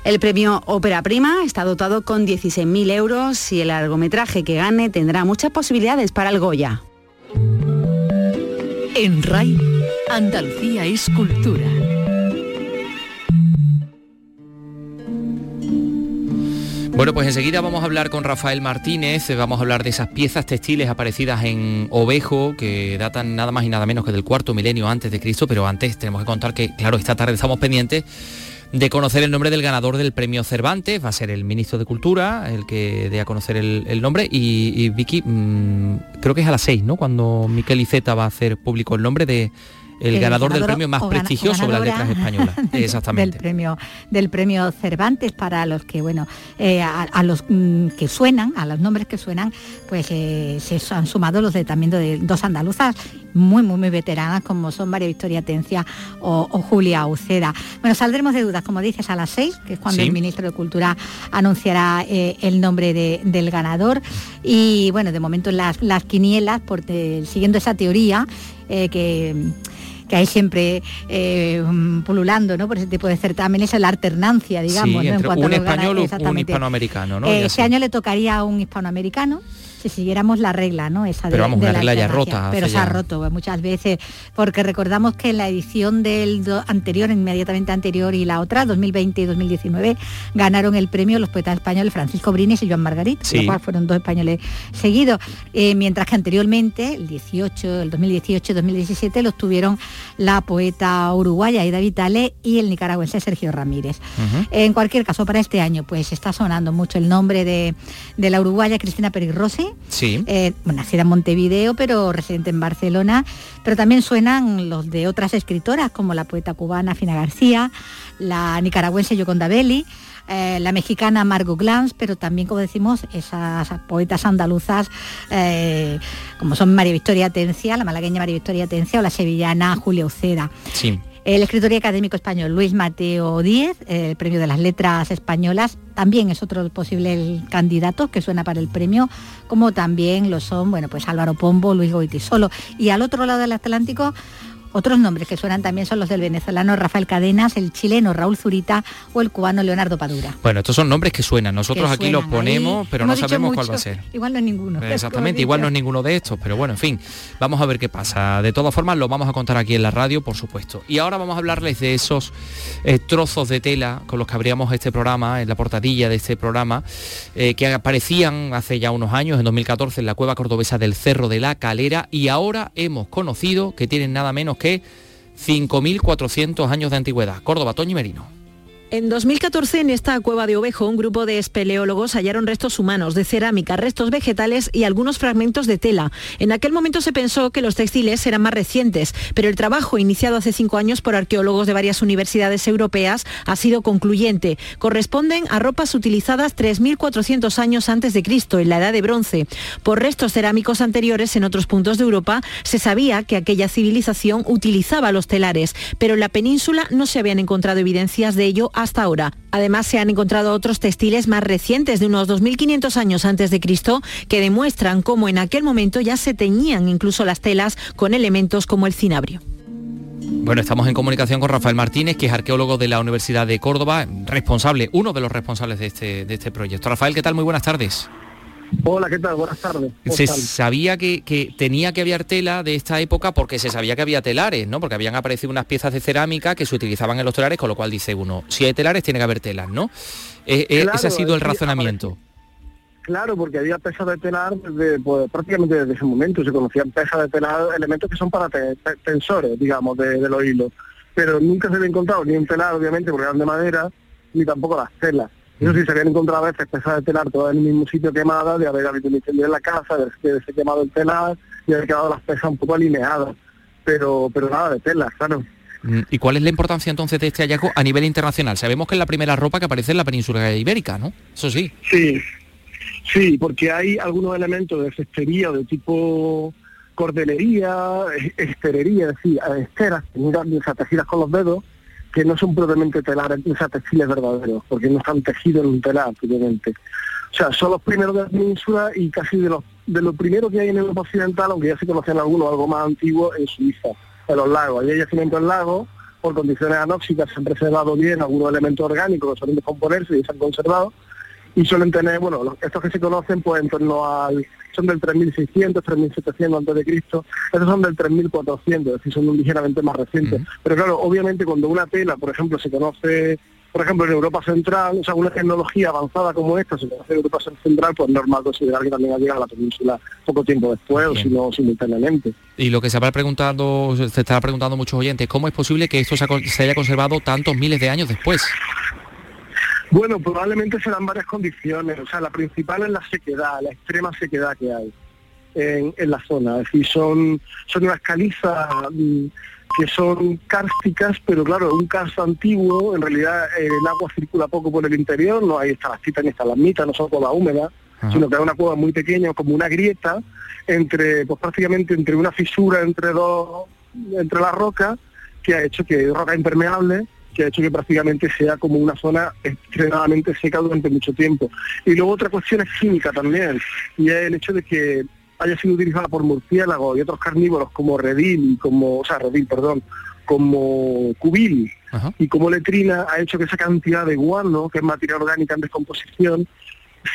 Speaker 13: El premio Ópera Prima está dotado con 16.000 euros y el largometraje que gane tendrá muchas posibilidades para el Goya.
Speaker 2: En RAI Andalucía es cultura.
Speaker 3: Bueno, pues enseguida vamos a hablar con Rafael Martínez, vamos a hablar de esas piezas textiles aparecidas en Ovejo, que datan nada más y nada menos que del cuarto milenio antes de Cristo, pero antes tenemos que contar que, claro, esta tarde estamos pendientes de conocer el nombre del ganador del premio Cervantes, va a ser el ministro de Cultura el que dé a conocer el, nombre y, Vicky, mm, creo que es a las seis, ¿no? Cuando Miquel Iceta va a hacer público el nombre de el, ganador, del premio más prestigioso de las letras españolas. Exactamente.
Speaker 4: Del premio, del premio Cervantes para los que, bueno, eh, a, los mm, que suenan, a los nombres que suenan, pues eh, se han sumado los de también de dos andaluzas muy, muy, muy veteranas, como son María Victoria Tencia o, Julia Uceda. Bueno, saldremos de dudas, como dices, a las seis, que es cuando el ministro de Cultura anunciará eh, el nombre del ganador. Y bueno, de momento las, las quinielas, porque, siguiendo esa teoría, que que hay siempre eh, pululando ¿no? por ese tipo de certámenes, es la alternancia, digamos.
Speaker 3: Sí,
Speaker 4: ¿no? En cuanto a
Speaker 3: un
Speaker 4: ganas-
Speaker 3: español o un hispanoamericano, ¿no?
Speaker 4: Eh,
Speaker 3: así.
Speaker 4: año le tocaría a un hispanoamericano si siguiéramos la regla, ¿no? Esa de,
Speaker 3: Pero vamos,
Speaker 4: de
Speaker 3: una
Speaker 4: la
Speaker 3: regla ya rota
Speaker 4: Pero se ha roto muchas veces, porque recordamos que en la edición del anterior, inmediatamente anterior y la otra, 2020 y 2019, ganaron el premio los poetas españoles Francisco Brines y Joan Margarit,
Speaker 3: Sí.
Speaker 4: lo cual fueron dos españoles seguidos, Eh, mientras que anteriormente, el 18, el 2018 y 2017, los tuvieron la poeta uruguaya Aida Vitale y el nicaragüense Sergio Ramírez. En cualquier caso, para este año, pues está sonando mucho el nombre de, de la uruguaya Cristina Pérez
Speaker 3: Sí.
Speaker 4: eh, nacida en Montevideo, pero residente en Barcelona, pero también suenan los de otras escritoras, como la poeta cubana Fina García, la nicaragüense Yoconda Belli, eh, la mexicana Margot Glantz, pero también, como decimos, esas poetas andaluzas, eh, como son María Victoria Atencia, la malagueña María Victoria Atencia o la sevillana Julia Uceda.
Speaker 3: Sí.
Speaker 4: El escritor y académico español Luis Mateo Díez, el premio de las letras españolas, también es otro posible candidato que suena para el premio, como también lo son, bueno, pues Álvaro Pombo, Luis Goitisolo. Y al otro lado del Atlántico, otros nombres que suenan también son los del venezolano Rafael Cadenas, el chileno Raúl Zurita o el cubano Leonardo Padura.
Speaker 3: Bueno, estos son nombres que suenan. Nosotros
Speaker 4: Que
Speaker 3: aquí los ponemos,
Speaker 4: ahí.
Speaker 3: pero no
Speaker 4: Hemos
Speaker 3: sabemos cuál va a ser.
Speaker 4: Igual no es ninguno.
Speaker 3: Exactamente, igual no es ninguno de estos, pero bueno, en fin, vamos a ver qué pasa. De todas formas, lo vamos a contar aquí en la radio, por supuesto. Y ahora vamos a hablarles de esos eh, trozos de tela con los que abríamos este programa, en la portadilla de este programa, eh, que aparecían hace ya unos años, en 2014, en la cueva cordobesa del Cerro de la Calera, y ahora hemos conocido que tienen nada menos que 5.400 años de antigüedad. Córdoba, Toño y Merino.
Speaker 16: En 2014, en esta cueva de Ovejo, un grupo de espeleólogos hallaron restos humanos de cerámica, restos vegetales y algunos fragmentos de tela. En aquel momento se pensó que los textiles eran más recientes, pero el trabajo iniciado hace cinco años por arqueólogos de varias universidades europeas ha sido concluyente. Corresponden a ropas utilizadas 3.400 años antes de Cristo, en la Edad de Bronce. Por restos cerámicos anteriores en otros puntos de Europa se sabía que aquella civilización utilizaba los telares, pero en la península no se habían encontrado evidencias de ello hasta ahora. Además, se han encontrado otros textiles más recientes de unos 2.500 años antes de Cristo que demuestran cómo en aquel momento ya se teñían incluso las telas con elementos como el cinabrio.
Speaker 3: Bueno, estamos en comunicación con Rafael Martínez, que es arqueólogo de la Universidad de Córdoba, responsable, uno de los responsables de este, de este proyecto. Rafael, ¿qué tal? Muy buenas tardes.
Speaker 17: Hola, ¿qué tal? Buenas tardes. ¿Cómo
Speaker 3: Se sabía que, que tenía que haber tela de esta época porque se sabía que había telares, ¿no? Porque habían aparecido unas piezas de cerámica que se utilizaban en los telares, con lo cual dice uno, si hay telares tiene que haber telas, ¿no? Eh, eh,
Speaker 17: Claro,
Speaker 3: ese ha sido el razonamiento.
Speaker 17: Claro, porque había pesas de telar desde, pues, prácticamente desde ese momento. Se conocían pesas de telar, elementos que son para te- te- tensores, digamos, de, de los hilos. Pero nunca se había encontrado ni un telar, obviamente, porque eran de madera, ni tampoco las telas. Eso sí, se habían encontrado a veces pesas de telar todas en el mismo sitio quemadas, de haber habido un incendio en la casa, de haberse quemado el telar y haber quedado las pesas un poco alineadas. Pero, pero nada de telas, claro.
Speaker 3: Mm, ¿Y cuál es la importancia entonces de este hallazgo a nivel internacional? Sabemos que es la primera ropa que aparece en la península ibérica, ¿no? Eso sí.
Speaker 17: Sí, sí, porque hay algunos elementos de cestería de tipo cordelería, es- esterería, es decir, esteras, o sea, tejidas con los dedos, que no son propiamente telares, o sea, textiles verdaderos, porque no están tejidos en un telar, propiamente. O sea, son los primeros de la península y casi de los de lo primero que hay en Europa Occidental, aunque ya se conocían algunos, algo más antiguo, en Suiza, en los lagos. Hay yacimientos en lagos, por condiciones anóxicas se han preservado bien algunos elementos orgánicos que suelen descomponerse y se han conservado, y suelen tener, bueno, estos que se conocen pues en torno al, son del 3600, 3700 antes de Cristo, estos son del 3400, es decir, son ligeramente más recientes. Pero claro, obviamente cuando una tela, por ejemplo, se conoce, por ejemplo, en Europa Central, o sea, una tecnología avanzada como esta se conoce en Europa Central, pues es normal considerar que también ha llegado a la península poco tiempo después, o si no simultáneamente.
Speaker 3: Y lo que se habrá preguntado, se estará preguntando muchos oyentes, ¿cómo es posible que esto se, ha con- se haya conservado tantos miles de años después?
Speaker 17: Bueno, probablemente serán varias condiciones. O sea, la principal es la sequedad, la extrema sequedad que hay en, en la zona. Es decir, son, son unas calizas mm, que son cársticas, pero claro, un karst antiguo, en realidad eh, el agua circula poco por el interior, no hay estalactitas ni estalagmitas, no son cuevas húmedas, sino que es una cueva muy pequeña, como una grieta, entre, pues prácticamente entre una fisura entre dos, entre las rocas, que ha hecho que roca impermeable, que ha hecho que prácticamente sea como una zona extremadamente seca durante mucho tiempo. Y luego otra cuestión es química también, y es el hecho de que haya sido utilizada por murciélagos y otros carnívoros como redil y como, o sea, redil, perdón, como cubil y como letrina ha hecho que esa cantidad de guano, que es material orgánica en descomposición,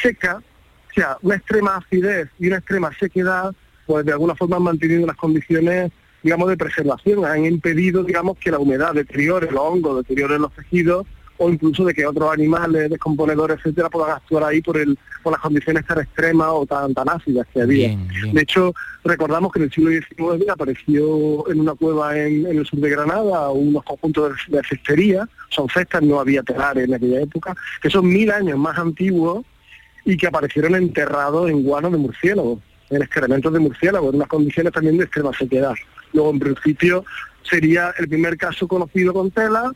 Speaker 17: seca, o sea, una extrema acidez y una extrema sequedad, pues de alguna forma han mantenido las condiciones, digamos, de preservación, han impedido, digamos, que la humedad deteriore los hongos, deteriore los tejidos o incluso de que otros animales, descomponedores, etcétera, puedan actuar ahí por el por las condiciones tan extremas o tan tan ácidas que había. De hecho, recordamos que en el siglo XIX apareció en una cueva en, el sur de Granada unos conjuntos de, cestería, son cestas, no había telares en aquella época, que son mil años más antiguos y que aparecieron enterrados en guano de murciélago, en excrementos de murciélago, en unas condiciones también de extrema sequedad. Luego, en principio, sería el primer caso conocido con tela,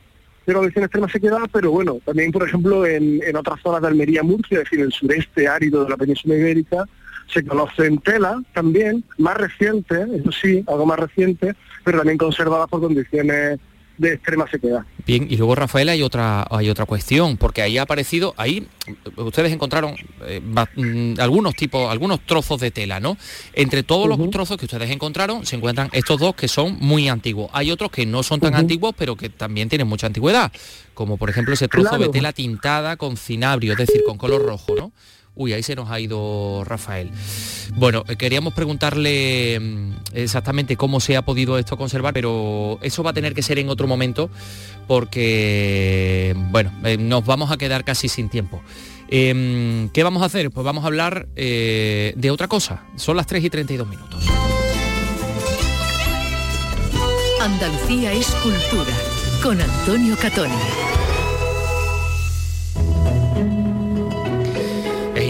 Speaker 17: de condición extrema sequedad, pero bueno, también por ejemplo en, otras zonas de Almería, Murcia, es decir, el sureste árido de la península ibérica, se conoce en tela también, más reciente, eso sí, algo más reciente, pero también conservada por condiciones de extrema sequedad.
Speaker 3: Bien, y luego Rafael hay otra hay otra cuestión, porque ahí ha aparecido, ahí ustedes encontraron eh, mm, algunos tipos, algunos trozos de tela, ¿no? Entre todos los trozos que ustedes encontraron se encuentran estos dos que son muy antiguos. Hay otros que no son tan antiguos, pero que también tienen mucha antigüedad, como por ejemplo ese trozo de tela tintada con cinabrio, es decir, con color rojo, ¿no? Uy, ahí se nos ha ido Rafael. Bueno, eh, queríamos preguntarle mm, exactamente cómo se ha podido esto conservar, pero eso va a tener que ser en otro momento porque, bueno, eh, nos vamos a quedar casi sin tiempo. Em, ¿Qué vamos a hacer? Pues vamos a hablar eh, de otra cosa. Son las 3 y 32 minutos.
Speaker 2: Andalucía es cultura con Antonio Catoni.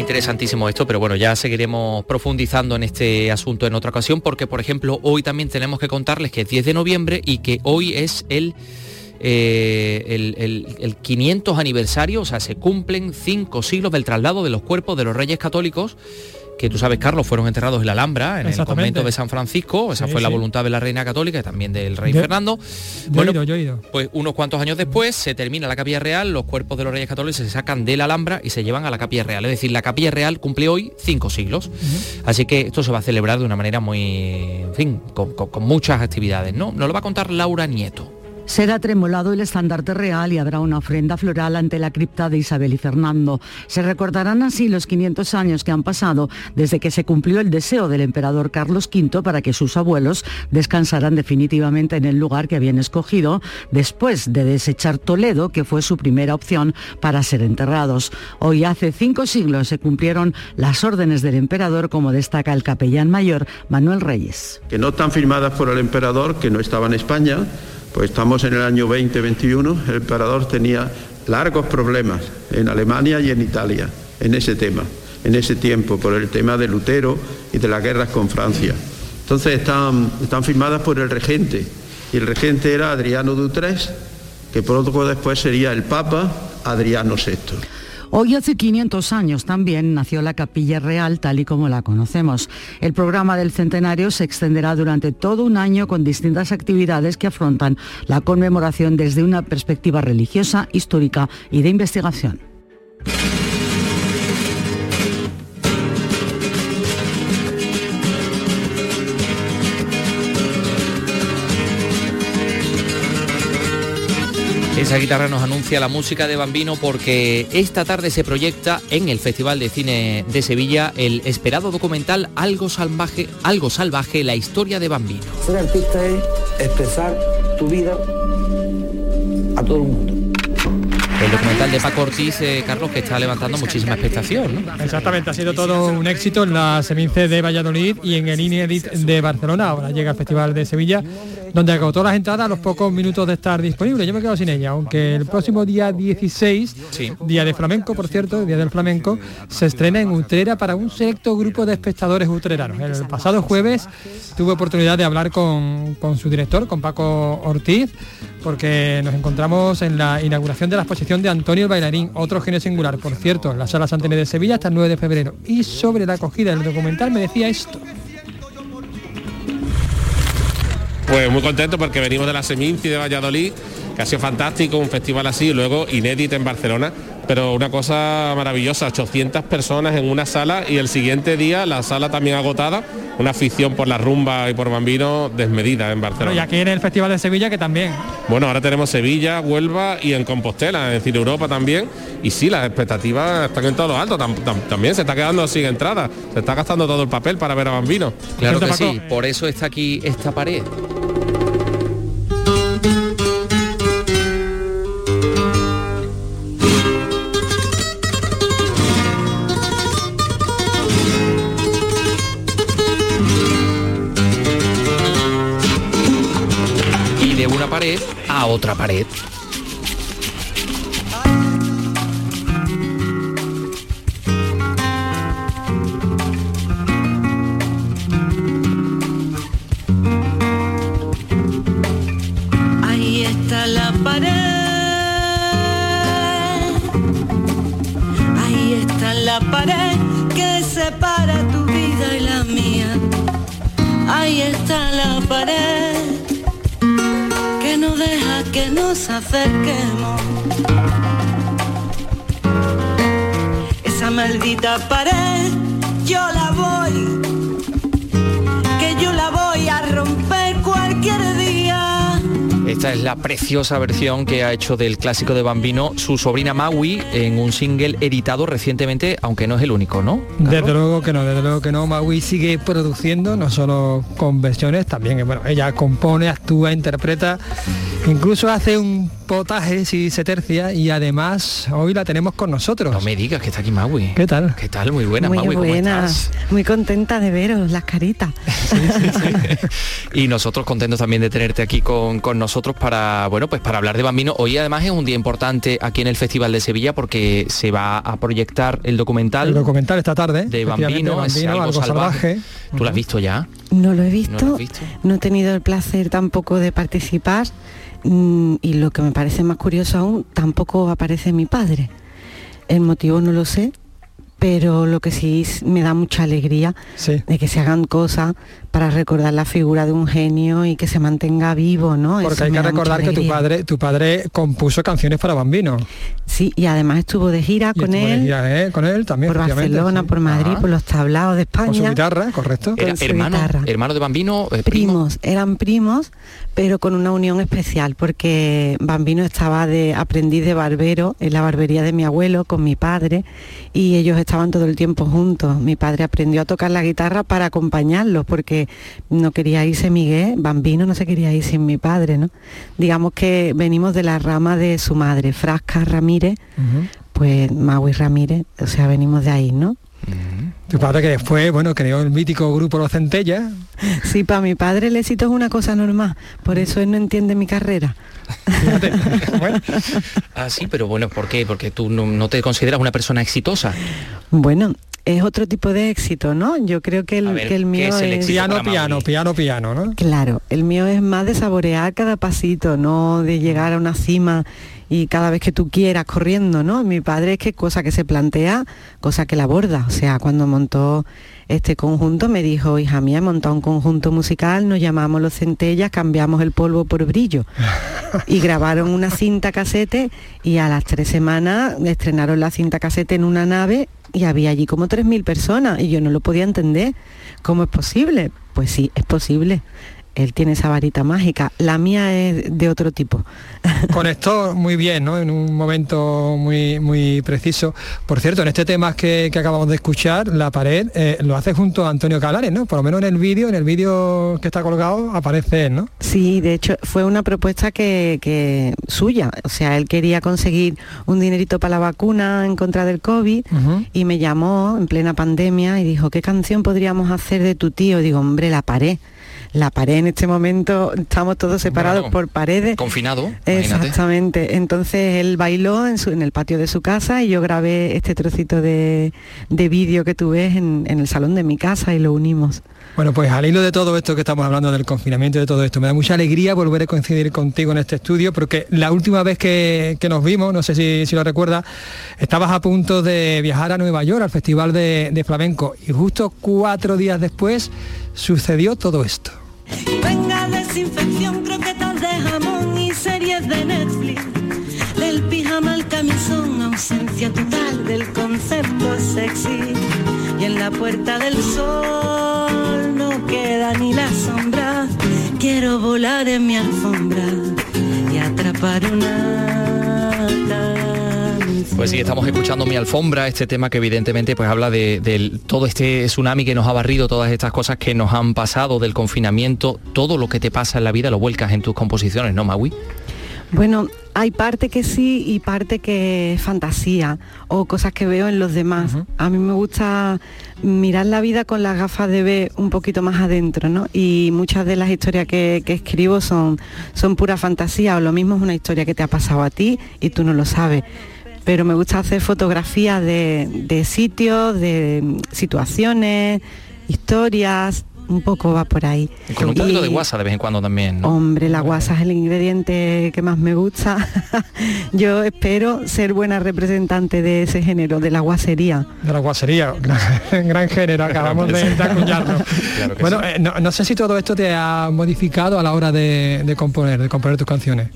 Speaker 3: Interesantísimo esto, pero bueno, ya seguiremos profundizando en este asunto en otra ocasión, porque por ejemplo hoy también tenemos que contarles que es 10 de noviembre y que hoy es el, eh, el, el 500 aniversario, o sea, se cumplen cinco siglos del traslado de los cuerpos de los reyes católicos que tú sabes, Carlos, fueron enterrados en la Alhambra, en el convento de San Francisco. Esa fue la voluntad de la reina católica y también del rey Fernando.
Speaker 6: bueno, yo he ido.
Speaker 3: pues unos cuantos años después se termina la capilla real, los cuerpos de los reyes católicos se sacan de la Alhambra y se llevan a la capilla real. Es decir, la capilla real cumple hoy cinco siglos. Así que esto se va a celebrar de una manera muy, en fin, con, con muchas actividades. ¿no? Nos lo va a contar Laura Nieto.
Speaker 18: Será tremolado el estandarte real y habrá una ofrenda floral ante la cripta de Isabel y Fernando. Se recordarán así los 500 años que han pasado desde que se cumplió el deseo del emperador Carlos V para que sus abuelos descansaran definitivamente en el lugar que habían escogido después de desechar Toledo, que fue su primera opción para ser enterrados. Hoy hace cinco siglos se cumplieron las órdenes del emperador, como destaca el capellán mayor Manuel Reyes.
Speaker 19: Que no están firmadas por el emperador, que no estaba en España, pues estamos en el año 2021, el emperador tenía largos problemas en Alemania y en Italia en ese tema, en ese tiempo, por el tema de Lutero y de las guerras con Francia. Entonces están, están firmadas por el regente, y el regente era Adriano Dutres, que poco después sería el Papa Adriano VI.
Speaker 18: Hoy hace 500 años también nació la Capilla Real tal y como la conocemos. El programa del centenario se extenderá durante todo un año con distintas actividades que afrontan la conmemoración desde una perspectiva religiosa, histórica y de investigación.
Speaker 3: Esa guitarra nos anuncia la música de Bambino porque esta tarde se proyecta en el Festival de Cine de Sevilla el esperado documental Algo Salvaje, Algo Salvaje, la historia de Bambino.
Speaker 20: Ser artista es expresar tu vida a todo el mundo.
Speaker 3: El documental de Paco Ortiz, eh, Carlos, que está levantando muchísima expectación.
Speaker 6: Exactamente, ha sido todo un éxito en la Semince de Valladolid y en el Inedit de Barcelona. Ahora llega al Festival de Sevilla donde agotó las entradas a los pocos minutos de estar disponible. Yo me quedo sin ella, aunque el próximo día 16, día de flamenco, por cierto, día del flamenco, se estrena en Utrera para un selecto grupo de espectadores utreranos. El pasado jueves tuve oportunidad de hablar con, su director, con Paco Ortiz, porque nos encontramos en la inauguración de la exposición de Antonio el Bailarín, otro genio singular, por cierto, en la Sala Santené de Sevilla hasta el 9 de febrero. Y sobre la acogida del documental me decía esto.
Speaker 21: Pues muy contento porque venimos de la Seminci de Valladolid, que ha sido fantástico, un festival así, y luego inédito en Barcelona, pero una cosa maravillosa, 800 personas en una sala y el siguiente día la sala también agotada, una afición por la rumba y por Bambino desmedida en Barcelona.
Speaker 6: y aquí en el Festival de Sevilla que también.
Speaker 21: Bueno, ahora tenemos Sevilla, Huelva y en Compostela, es decir, Europa también. Y sí, las expectativas están en todo lo alto. también se está quedando sin entrada. Se está gastando todo el papel para ver a Bambino.
Speaker 3: Claro que sí, por eso está aquí esta pared. A otra pared.
Speaker 5: Ahí está la pared. Ahí está la pared que separa nos acerquemos. Esa maldita pared, yo la voy, que yo la voy a romper cualquier día.
Speaker 3: Esta es la preciosa versión que ha hecho del clásico de Bambino su sobrina Maui en un single editado recientemente, aunque no es el único, ¿no?
Speaker 6: Desde luego que no, desde luego que no. Maui sigue produciendo, no solo con versiones, también, bueno, ella compone, actúa, interpreta, incluso hace un potaje si se tercia y además hoy la tenemos con nosotros.
Speaker 3: No me digas que está aquí Maui.
Speaker 6: ¿Qué tal?
Speaker 3: ¿Qué tal? Muy buena,
Speaker 22: Muy
Speaker 3: Maui, ¿cómo
Speaker 22: buena.
Speaker 3: estás?
Speaker 22: Muy contenta de veros, las caritas.
Speaker 3: y nosotros contentos también de tenerte aquí con, con nosotros para, bueno, pues para hablar de Bambino. Hoy además es un día importante aquí en el Festival de Sevilla porque se va a proyectar el documental.
Speaker 6: El documental esta tarde.
Speaker 3: De Bambino, es algo,
Speaker 6: algo
Speaker 3: salvaje.
Speaker 6: salvaje.
Speaker 3: ¿Tú lo has visto ya?
Speaker 22: No lo he visto,
Speaker 3: ¿No lo
Speaker 22: no,
Speaker 3: visto?
Speaker 22: he tenido el placer tampoco de participar y lo que me parece más curioso aún, tampoco aparece mi padre. El motivo no lo sé, pero lo que sí me da mucha alegría
Speaker 6: Sí.
Speaker 22: de que se hagan cosas para recordar la figura de un genio y que se mantenga vivo, ¿no?
Speaker 6: Porque
Speaker 22: Eso
Speaker 6: hay que recordar que tu padre, tu padre compuso canciones para Bambino.
Speaker 22: Sí, y además estuvo de gira
Speaker 6: Y
Speaker 22: con
Speaker 6: de
Speaker 22: él,
Speaker 6: gira, ¿eh? con él también.
Speaker 22: por Barcelona,
Speaker 6: sí.
Speaker 22: por Madrid,
Speaker 6: Ajá.
Speaker 22: por los tablaos de España.
Speaker 6: Con su guitarra, correcto.
Speaker 3: Era
Speaker 22: su
Speaker 3: hermano,
Speaker 22: guitarra.
Speaker 3: hermano de Bambino, eh, primo.
Speaker 22: primos, eran primos, pero con una unión especial, porque Bambino estaba de aprendiz de barbero en la barbería de mi abuelo con mi padre y ellos estaban todo el tiempo juntos. Mi padre aprendió a tocar la guitarra para acompañarlos, porque no quería irse Miguel, Bambino no se quería ir sin mi padre, ¿no? Digamos que venimos de la rama de su madre, Frasca Ramírez, pues Maui Ramírez, o sea, venimos de ahí, ¿no?
Speaker 6: Tu padre que después, bueno, creó el mítico grupo Los Centellas.
Speaker 22: Sí, para mi padre el éxito es una cosa normal, por eso él no entiende mi carrera.
Speaker 3: Ah, sí, pero bueno, ¿por qué? Porque tú no, no te consideras una persona exitosa.
Speaker 22: Bueno, es otro tipo de éxito, ¿no? Yo creo que el,
Speaker 3: A ver,
Speaker 22: que el
Speaker 3: ¿qué
Speaker 22: mío
Speaker 3: es el
Speaker 22: es...
Speaker 6: Piano, piano, piano, piano, ¿no?
Speaker 22: Claro, el mío es más de saborear cada pasito, no de llegar a una cima y cada vez que tú quieras corriendo, ¿no? Mi padre es que cosa que se plantea, cosa que la aborda. O sea, cuando montó este conjunto me dijo, hija mía, he montado un conjunto musical, nos llamamos Los Centellas, cambiamos el polvo por brillo. y grabaron una cinta casete y a las tres semanas estrenaron la cinta casete en una nave y había allí como 3.000 personas y yo no lo podía entender. ¿Cómo es posible? Pues sí, es posible. Él tiene esa varita mágica. La mía es de otro tipo.
Speaker 6: Conectó muy bien, ¿no? En un momento muy, muy preciso. Por cierto, en este tema que, que acabamos de escuchar, La pared, eh, lo hace junto a Antonio Calares, ¿no? Por lo menos en el vídeo, en el vídeo que está colgado, aparece él, ¿no?
Speaker 22: Sí, de hecho fue una propuesta que, que suya. O sea, él quería conseguir un dinerito para la vacuna en contra del COVID y me llamó en plena pandemia y dijo, ¿qué canción podríamos hacer de tu tío? Digo, hombre, la pared. La pared en este momento, estamos todos separados
Speaker 3: Bueno,
Speaker 22: por paredes.
Speaker 3: Confinado, imagínate.
Speaker 22: Exactamente. Entonces él bailó en, su- en el patio de su casa y yo grabé este trocito de, de vídeo que tú ves en, en el salón de mi casa y lo unimos.
Speaker 6: Bueno, pues al hilo de todo esto que estamos hablando del confinamiento y de todo esto, me da mucha alegría volver a coincidir contigo en este estudio, porque la última vez que, que nos vimos, no sé si, si, lo recuerdas, estabas a punto de viajar a Nueva York al Festival de, Flamenco y justo cuatro días después sucedió todo esto.
Speaker 5: Venga desinfección, croquetas de jamón y series de Netflix. Del pijama al camisón, ausencia total del concepto sexy la puerta del sol no queda ni la sombra. Quiero volar en mi alfombra y atrapar una.
Speaker 3: Pues sí, estamos escuchando Mi Alfombra, este tema que evidentemente pues habla de, todo este tsunami que nos ha barrido, todas estas cosas que nos han pasado, del confinamiento, todo lo que te pasa en la vida lo vuelcas en tus composiciones, ¿no, Magui?
Speaker 22: Bueno, hay parte que sí y parte que es fantasía o cosas que veo en los demás. A mí me gusta mirar la vida con las gafas de ver un poquito más adentro, ¿no? Y muchas de las historias que, que escribo son, son pura fantasía o lo mismo es una historia que te ha pasado a ti y tú no lo sabes. Pero me gusta hacer fotografías de, de sitios, de situaciones, historias, un poco va por ahí.
Speaker 3: Y con un poquito de guasa de vez en cuando también, ¿no?
Speaker 22: Hombre, la guasa es el ingrediente que más me gusta. Yo espero ser buena representante de ese género, de la guasería.
Speaker 6: De la guasería, gran, gran género, acabamos de, de acuñarlo.
Speaker 3: Claro
Speaker 6: bueno,
Speaker 3: sí.
Speaker 6: eh, no, no sé si todo esto te ha modificado a la hora de, de componer, de componer tus canciones.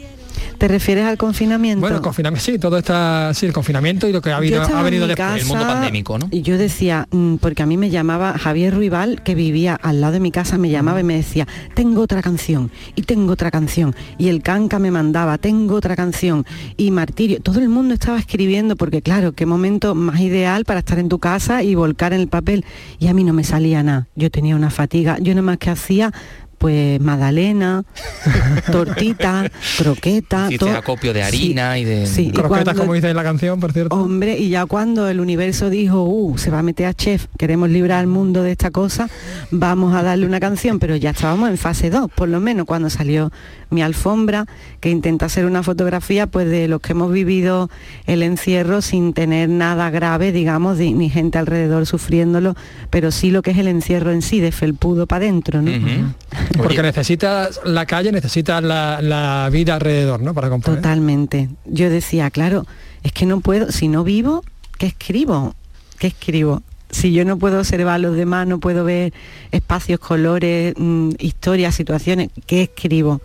Speaker 22: ¿Te refieres al confinamiento?
Speaker 6: Bueno, el confinamiento, sí, todo está, sí, el confinamiento y lo que ha, habido, ha venido después.
Speaker 22: casa Y yo decía, mm, porque a mí me llamaba Javier Ruibal, que vivía al lado de mi casa, me llamaba y me decía, tengo otra canción, y tengo otra canción. Y el canca me mandaba, tengo otra canción. Y Martirio, todo el mundo estaba escribiendo, porque claro, qué momento más ideal para estar en tu casa y volcar en el papel. Y a mí no me salía nada. Yo tenía una fatiga. Yo nada más que hacía pues magdalena, tortita, croqueta,
Speaker 3: Hiciste
Speaker 22: todo.
Speaker 3: acopio de
Speaker 22: Sí,
Speaker 3: harina y de...
Speaker 22: sí, y
Speaker 6: Croquetas,
Speaker 22: cuando-
Speaker 6: como dice en la canción, por cierto.
Speaker 22: Hombre, y ya cuando el universo dijo, uh, se va a meter a chef, queremos librar al mundo de esta cosa, vamos a darle una canción, pero ya estábamos en fase 2, por lo menos cuando salió mi alfombra, que intenta hacer una fotografía pues de los que hemos vivido el encierro sin tener nada grave, digamos, de- ni gente alrededor sufriéndolo, pero sí lo que es el encierro en sí, de felpudo para adentro, ¿no?
Speaker 6: Porque necesitas la calle, necesitas la, la vida alrededor, ¿no? Para componer.
Speaker 22: Totalmente. Yo decía, claro, es que no puedo, si no vivo, ¿qué escribo? ¿Qué escribo? Si yo no puedo observar a los demás, no puedo ver espacios, colores, mm, historias, situaciones, ¿qué escribo?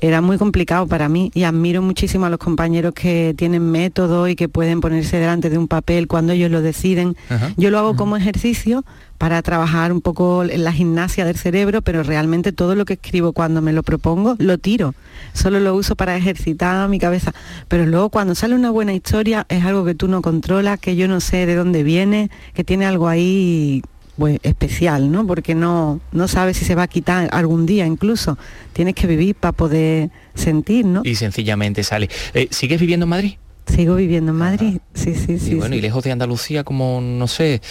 Speaker 22: Era muy complicado para mí y admiro muchísimo a los compañeros que tienen método y que pueden ponerse delante de un papel cuando ellos lo deciden.
Speaker 3: Ajá.
Speaker 22: Yo lo hago como ejercicio para trabajar un poco en la gimnasia del cerebro, pero realmente todo lo que escribo cuando me lo propongo lo tiro. Solo lo uso para ejercitar mi cabeza. Pero luego cuando sale una buena historia es algo que tú no controlas, que yo no sé de dónde viene, que tiene algo ahí pues, especial, ¿no? Porque no, no sabes si se va a quitar algún día incluso. Tienes que vivir para poder sentir, ¿no?
Speaker 3: Y sencillamente sale. Eh, ¿Sigues viviendo en Madrid?
Speaker 22: Sigo viviendo en Madrid. Sí, sí, sí.
Speaker 3: y bueno,
Speaker 22: sí.
Speaker 3: y lejos de Andalucía, como no sé,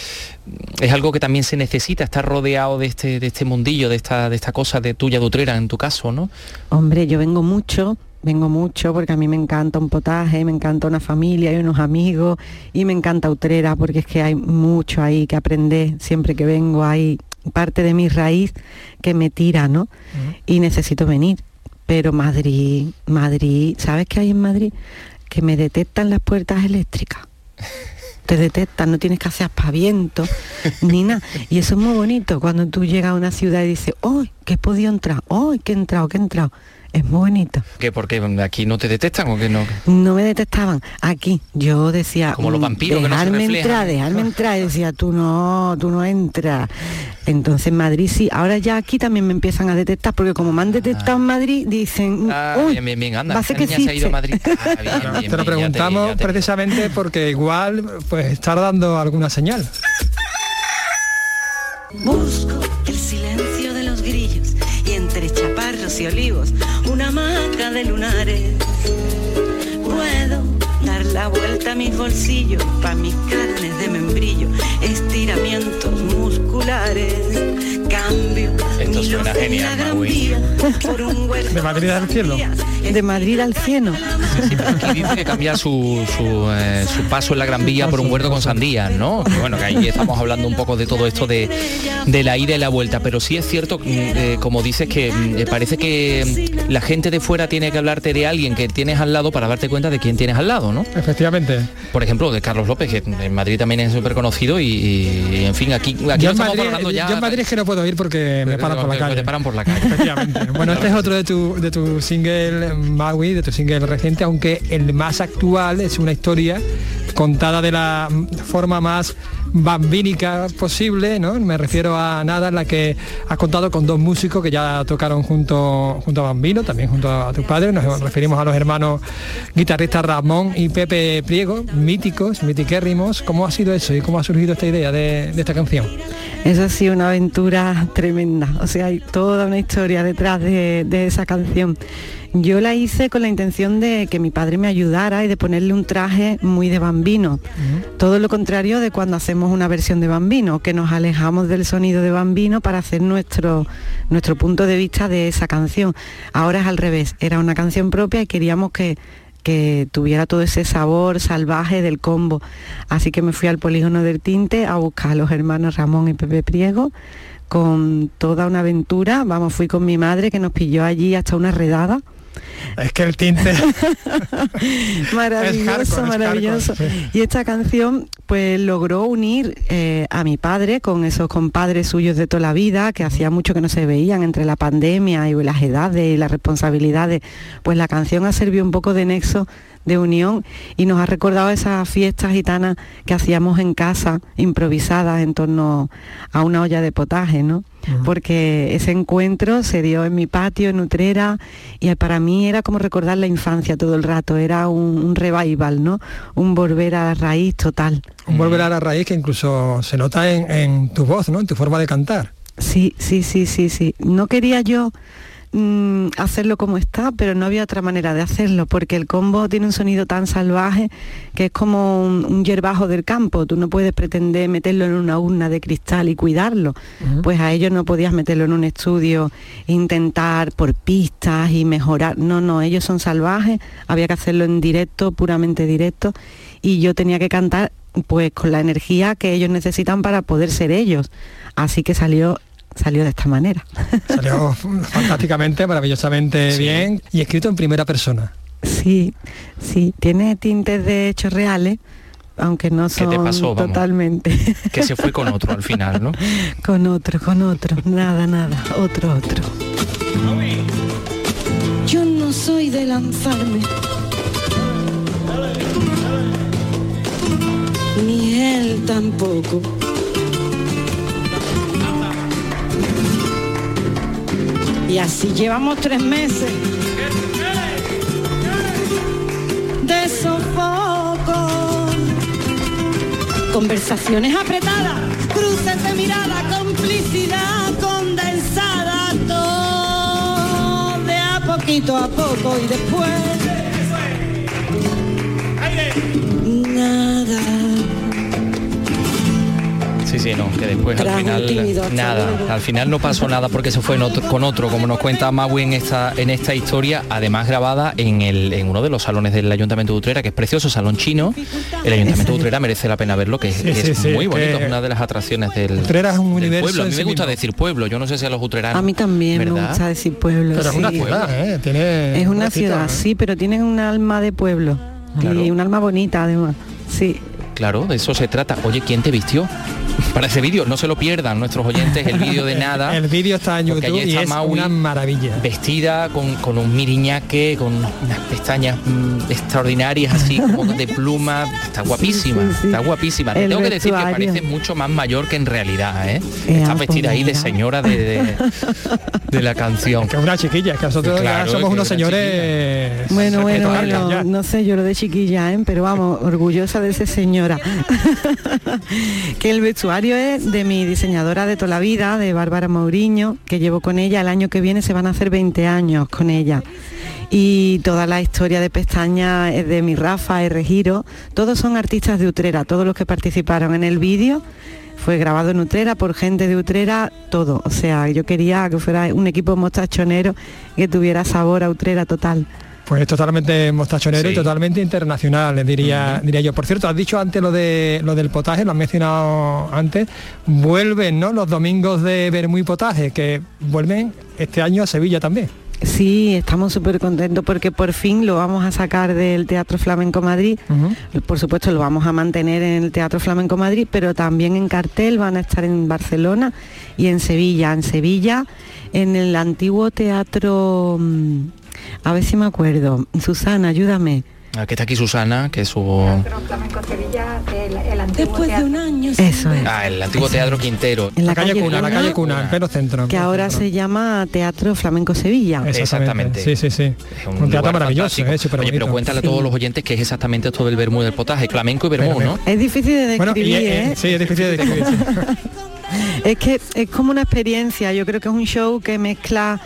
Speaker 3: es algo que también se necesita, estar rodeado de este, de este mundillo, de esta, de esta cosa de tuya de utrera en tu caso, ¿no?
Speaker 22: Hombre, yo vengo mucho, vengo mucho porque a mí me encanta un potaje, me encanta una familia y unos amigos y me encanta Utrera porque es que hay mucho ahí que aprender. Siempre que vengo hay parte de mi raíz que me tira, ¿no? Y necesito venir. Pero Madrid, Madrid, ¿sabes qué hay en Madrid? Que me detectan las puertas eléctricas. Te detectan, no tienes que hacer aspavientos ni nada. Y eso es muy bonito cuando tú llegas a una ciudad y dices, ¡ay, que he podido entrar! ¡ay, que he entrado, que he entrado! Es muy bonito.
Speaker 3: ¿Qué, porque aquí no te detectan o que no?
Speaker 22: No me detectaban. Aquí yo decía,
Speaker 3: Como los
Speaker 22: mm,
Speaker 3: vampiros que no se
Speaker 22: entrar, dejarme entrar. Y decía, tú no, tú no entras. Entonces en Madrid sí. Ahora ya aquí también me empiezan a detectar, porque como me han detectado en Madrid, dicen,
Speaker 3: Ah,
Speaker 22: uy,
Speaker 3: bien, bien, bien, anda,
Speaker 22: va a ser
Speaker 3: esa
Speaker 22: que
Speaker 3: se. Madrid. Ah,
Speaker 6: te lo
Speaker 3: ya
Speaker 6: preguntamos
Speaker 3: ya te-
Speaker 6: precisamente porque igual pues estar dando alguna señal.
Speaker 5: Busco chaparros y olivos una hamaca de lunares. Puedo dar la vuelta a mis bolsillos para mis carnes de membrillo, estiramientos musculares. Cambio
Speaker 3: Esto suena genial, Magui.
Speaker 6: De Madrid al cielo.
Speaker 22: De Madrid al cielo.
Speaker 3: Aquí dice que cambia su, su, eh, su paso en la Gran Vía por un huerto con sandías, ¿no? Que bueno, que ahí estamos hablando un poco de todo esto de, de la ida y la vuelta, pero sí es cierto, mm, eh, como dices, que mm, eh, parece que mm, la gente de fuera tiene que hablarte de alguien que tienes al lado para darte cuenta de quién tienes al lado, ¿no?
Speaker 6: Efectivamente.
Speaker 3: Por ejemplo, de Carlos López, que en Madrid también es súper conocido y, y, en fin, aquí, aquí
Speaker 6: Yo
Speaker 3: lo
Speaker 6: en
Speaker 3: estamos
Speaker 6: Madrid,
Speaker 3: hablando ya-
Speaker 6: yo en Madrid es que no puedo ir porque me paran por la calle.
Speaker 3: te paran por la calle.
Speaker 6: Efectivamente. Bueno, este es otro de tu, de tu single Maui, de tu single reciente, aunque el más actual es una historia contada de la forma más bambínica posible, ¿no? Me refiero a nada en la que has contado con dos músicos que ya tocaron junto, junto a Bambino, también junto a tu padre, nos referimos a los hermanos guitarristas Ramón y Pepe Priego, míticos, mitiquérrimos. ¿Cómo ha sido eso y cómo ha surgido esta idea de, de esta canción?
Speaker 22: Eso ha sido una aventura tremenda, o sea, hay toda una historia detrás de, de esa canción. Yo la hice con la intención de que mi padre me ayudara y de ponerle un traje muy de bambino. Todo lo contrario de cuando hacemos una versión de bambino, que nos alejamos del sonido de bambino para hacer nuestro, nuestro punto de vista de esa canción. Ahora es al revés, era una canción propia y queríamos que que tuviera todo ese sabor salvaje del combo. Así que me fui al polígono del tinte a buscar a los hermanos Ramón y Pepe Priego con toda una aventura. Vamos, fui con mi madre que nos pilló allí hasta una redada.
Speaker 6: Es que el tinte
Speaker 22: maravilloso,
Speaker 6: hardcore,
Speaker 22: maravilloso.
Speaker 6: sí.
Speaker 22: Y esta canción pues logró unir eh, a mi padre con esos compadres suyos de toda la vida, que hacía mucho que no se veían entre la pandemia y las edades y las responsabilidades. Pues la canción ha servido un poco de nexo de unión y nos ha recordado esas fiestas gitanas que hacíamos en casa, improvisadas en torno a una olla de potaje, ¿no? Porque ese encuentro se dio en mi patio, en Utrera, y para mí era como recordar la infancia todo el rato, era un, un revival, ¿no? Un volver a la raíz total.
Speaker 6: Un volver a la raíz que incluso se nota en, en tu voz, ¿no? En tu forma de cantar.
Speaker 22: Sí, sí, sí, sí, sí. No quería yo mm, hacerlo como está, pero no había otra manera de hacerlo, porque el combo tiene un sonido tan salvaje que es como un, un hierbajo del campo. Tú no puedes pretender meterlo en una urna de cristal y cuidarlo. Pues a ellos no podías meterlo en un estudio, e intentar por pistas y mejorar. No, no, ellos son salvajes, había que hacerlo en directo, puramente directo, y yo tenía que cantar pues con la energía que ellos necesitan para poder ser ellos. Así que salió salió de esta manera.
Speaker 6: Salió fantásticamente, maravillosamente bien y escrito en primera persona.
Speaker 22: Sí, sí, tiene tintes de hechos reales, aunque no
Speaker 3: ¿Qué
Speaker 22: son
Speaker 3: te pasó, vamos?
Speaker 22: totalmente.
Speaker 3: Que se fue con otro al final, ¿no?
Speaker 22: con otro, con otro, nada, nada, otro, otro.
Speaker 5: Yo no soy de lanzarme. Ni él tampoco. Y así llevamos tres meses de sofoco. Conversaciones apretadas, cruces de mirada, complicidad condensada, todo de a poquito a poco y después nada.
Speaker 3: Sí, sí, no, que después al final nada, al final no pasó nada porque se fue en otro- con otro, como nos cuenta Maui en esta en esta historia, además grabada en el en uno de los salones del Ayuntamiento de Utrera, que es precioso, salón chino. El Ayuntamiento de Utrera merece la pena verlo, que es,
Speaker 6: Sí,
Speaker 3: es
Speaker 6: sí, sí,
Speaker 3: muy bonito, es una de las atracciones del,
Speaker 6: Utrera es un
Speaker 3: del
Speaker 6: universo
Speaker 3: pueblo. A mí me gusta
Speaker 6: mismo.
Speaker 3: decir pueblo, yo no sé si a los utreranos.
Speaker 22: A mí también me
Speaker 3: ¿verdad?
Speaker 22: gusta decir pueblo.
Speaker 6: Pero es una ciudad, ¿eh? Tiene
Speaker 22: Es una
Speaker 6: un
Speaker 22: ciudad,
Speaker 6: ¿no?
Speaker 22: sí, pero tienen un alma de pueblo.
Speaker 3: Claro.
Speaker 22: Y un alma bonita además. Sí.
Speaker 3: Claro, de eso se trata. Oye, ¿quién te vistió? Para ese vídeo, no se lo pierdan nuestros oyentes, el vídeo de nada.
Speaker 6: El vídeo está en YouTube
Speaker 3: allí
Speaker 6: y
Speaker 3: está
Speaker 6: es
Speaker 3: Maui
Speaker 6: una maravilla.
Speaker 3: vestida con, con un miriñaque, con unas pestañas mm, extraordinarias así como de pluma, está guapísima,
Speaker 22: Sí, sí, sí.
Speaker 3: está guapísima. Te tengo que decir que parece mucho más mayor que en realidad, ¿eh?
Speaker 22: Eh,
Speaker 3: Está vestida ahí de señora de, de, de la canción.
Speaker 6: Que es una chiquilla, es que nosotros ya
Speaker 3: Claro,
Speaker 6: somos
Speaker 3: que
Speaker 6: unos señores.
Speaker 22: Bueno, bueno, bueno, no sé yo lo de chiquilla, ¿eh? pero vamos, orgullosa de esa que el vestuario es de mi diseñadora de toda la vida, de Bárbara Mauriño, que llevo con ella, el año que viene se van a hacer 20 años con ella. Y toda la historia de pestaña es de mi Rafa, R. Giro, todos son artistas de Utrera, todos los que participaron en el vídeo. Fue grabado en Utrera por gente de Utrera, todo. O sea, yo quería que fuera un equipo mostachonero que tuviera sabor a Utrera total.
Speaker 6: Pues totalmente mostachonero y totalmente internacional, diría, diría yo. Por cierto, has dicho antes lo de lo del potaje, lo has mencionado antes. Vuelven, ¿no? Los domingos de Bermú y Potaje, que vuelven este año a Sevilla también.
Speaker 22: Sí, estamos súper contentos porque por fin lo vamos a sacar del Teatro Flamenco Madrid. Por supuesto, lo vamos a mantener en el Teatro Flamenco Madrid, pero también en cartel van a estar en Barcelona y en Sevilla. En Sevilla, en el antiguo teatro, mm, a ver si me acuerdo. Susana, ayúdame.
Speaker 3: Aquí está aquí Susana, que es su...
Speaker 5: Después de un año.
Speaker 22: Eso es.
Speaker 3: Ah, el antiguo Teatro Quintero.
Speaker 22: En la calle
Speaker 6: Cuna, la calle Cuna, en pleno centro.
Speaker 22: Que ahora se llama Teatro Flamenco Sevilla.
Speaker 3: Exactamente.
Speaker 6: Sí, sí, sí.
Speaker 3: Un,
Speaker 6: Un, teatro maravilloso, eh,
Speaker 3: Oye, pero cuéntale a todos los oyentes que es exactamente esto del vermú del potaje, flamenco y vermú, ¿no?
Speaker 22: Es difícil de
Speaker 6: Bueno, y,
Speaker 22: describir,
Speaker 6: eh,
Speaker 22: ¿eh?
Speaker 6: sí, es difícil de describir.
Speaker 22: Es que es como una experiencia, yo creo que es un show que mezcla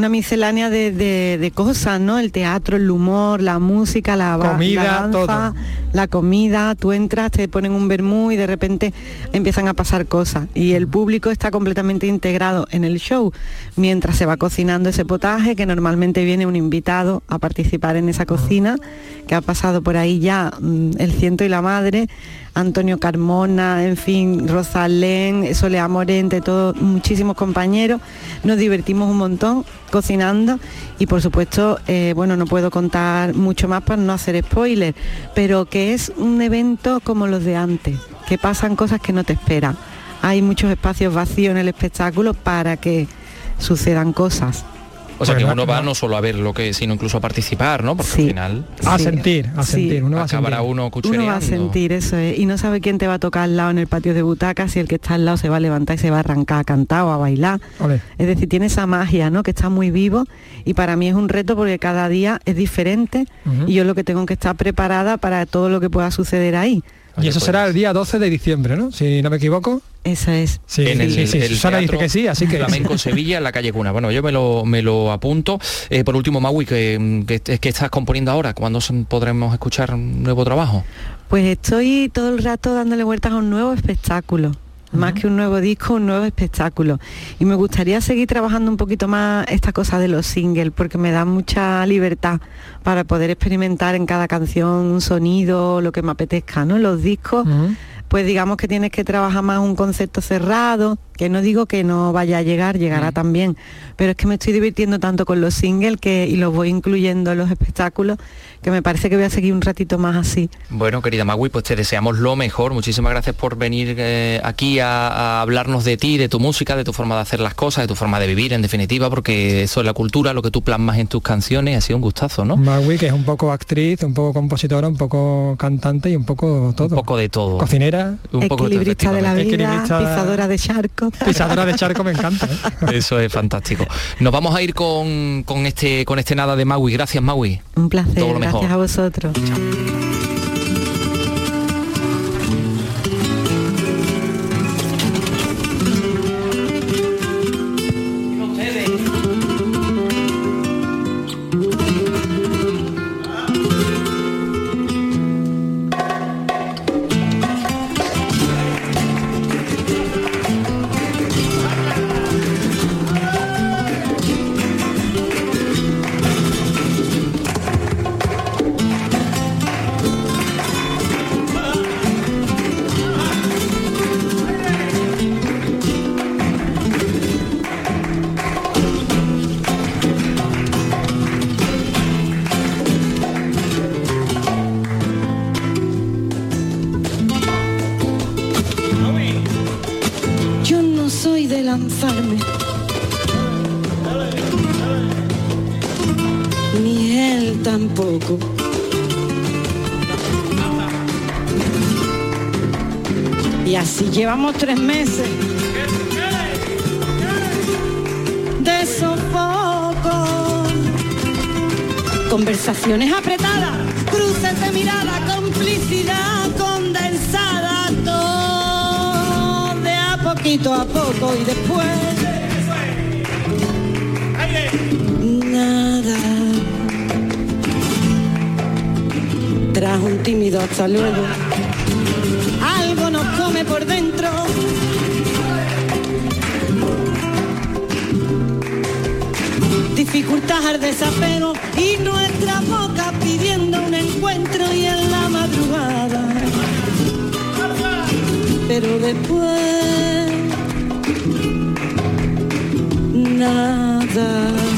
Speaker 22: una miscelánea de, de- de cosas, ¿no? El teatro, el humor, la música, la,
Speaker 6: Comida,
Speaker 22: la danza,
Speaker 6: todo.
Speaker 22: la comida, tú entras, te ponen un vermú y de repente empiezan a pasar cosas. Y el público está completamente integrado en el show mientras se va cocinando ese potaje, que normalmente viene un invitado a participar en esa cocina, que ha pasado por ahí ya mm, el ciento y la madre, Antonio Carmona, en fin, Rosalén, Solea Morente, todos, muchísimos compañeros. Nos divertimos un montón cocinando y por supuesto, eh, bueno, no puedo contar mucho más para no hacer spoiler, pero que es un evento como los de antes, que pasan cosas que no te esperan. Hay muchos espacios vacíos en el espectáculo para que sucedan cosas.
Speaker 3: O sea que
Speaker 6: Pues
Speaker 3: uno
Speaker 6: no-
Speaker 3: va no solo a ver lo que, sino incluso a participar, ¿no? Porque al final
Speaker 6: A
Speaker 22: Sí.
Speaker 6: sentir, a
Speaker 22: Sí.
Speaker 6: sentir, uno va a sentir.
Speaker 3: acabará uno
Speaker 22: Uno va a sentir eso es, y no sabe quién te va a tocar al lado en el patio de butacas, si el que está al lado se va a levantar y se va a arrancar a cantar o a bailar. Es decir, tiene esa magia, ¿no? Que está muy vivo y para mí es un reto porque cada día es diferente y yo lo que tengo que estar preparada para todo lo que pueda suceder ahí.
Speaker 6: Y eso
Speaker 3: pues.
Speaker 6: será el día 12 de diciembre, ¿no? Si no me equivoco.
Speaker 22: Esa es.
Speaker 6: Sí,
Speaker 3: en el,
Speaker 6: sí, sí.
Speaker 3: el
Speaker 6: Susana dice
Speaker 3: teatro
Speaker 6: que sí, así que...
Speaker 3: Flamenco Sevilla, en la calle Cuna. Bueno, yo me lo, me lo apunto. Eh, por último, Maui, que, que, que estás componiendo ahora? ¿Cuándo podremos escuchar un nuevo trabajo?
Speaker 22: Pues estoy todo el rato dándole vueltas a un nuevo espectáculo. Más que un nuevo disco, un nuevo espectáculo. Y me gustaría seguir trabajando un poquito más esta cosa de los singles, porque me da mucha libertad para poder experimentar en cada canción un sonido, lo que me apetezca, ¿no? Los discos. Pues digamos que tienes que trabajar más un concepto cerrado, que no digo que no vaya a llegar, llegará también, pero es que me estoy divirtiendo tanto con los singles que, y los voy incluyendo en los espectáculos, que me parece que voy a seguir un ratito más así.
Speaker 3: Bueno, querida Magui, pues te deseamos lo mejor. Muchísimas gracias por venir eh, aquí a, a hablarnos de ti, de tu música, de tu forma de hacer las cosas, de tu forma de vivir, en definitiva, porque eso es la cultura, lo que tú plasmas en tus canciones. Ha sido un gustazo, ¿no?
Speaker 6: Magui, que es un poco actriz, un poco compositora, un poco cantante y un poco todo.
Speaker 3: Un poco de todo.
Speaker 6: Cocinera,
Speaker 3: Un poco de todo,
Speaker 22: Equilibrista de la vida,
Speaker 6: Equilibrista-
Speaker 22: pisadora de charco.
Speaker 6: Pisadora de charco, me encanta. ¿eh?
Speaker 3: Eso es fantástico. Nos vamos a ir con, con este con este nada de Maui. Gracias, Maui.
Speaker 22: Un placer,
Speaker 3: Todo lo
Speaker 22: gracias
Speaker 3: mejor.
Speaker 22: a vosotros.
Speaker 5: Tras un tímido hasta luego, algo nos come por dentro. Dificultad al desapego y nuestra boca pidiendo un encuentro y en la madrugada. Pero después nada.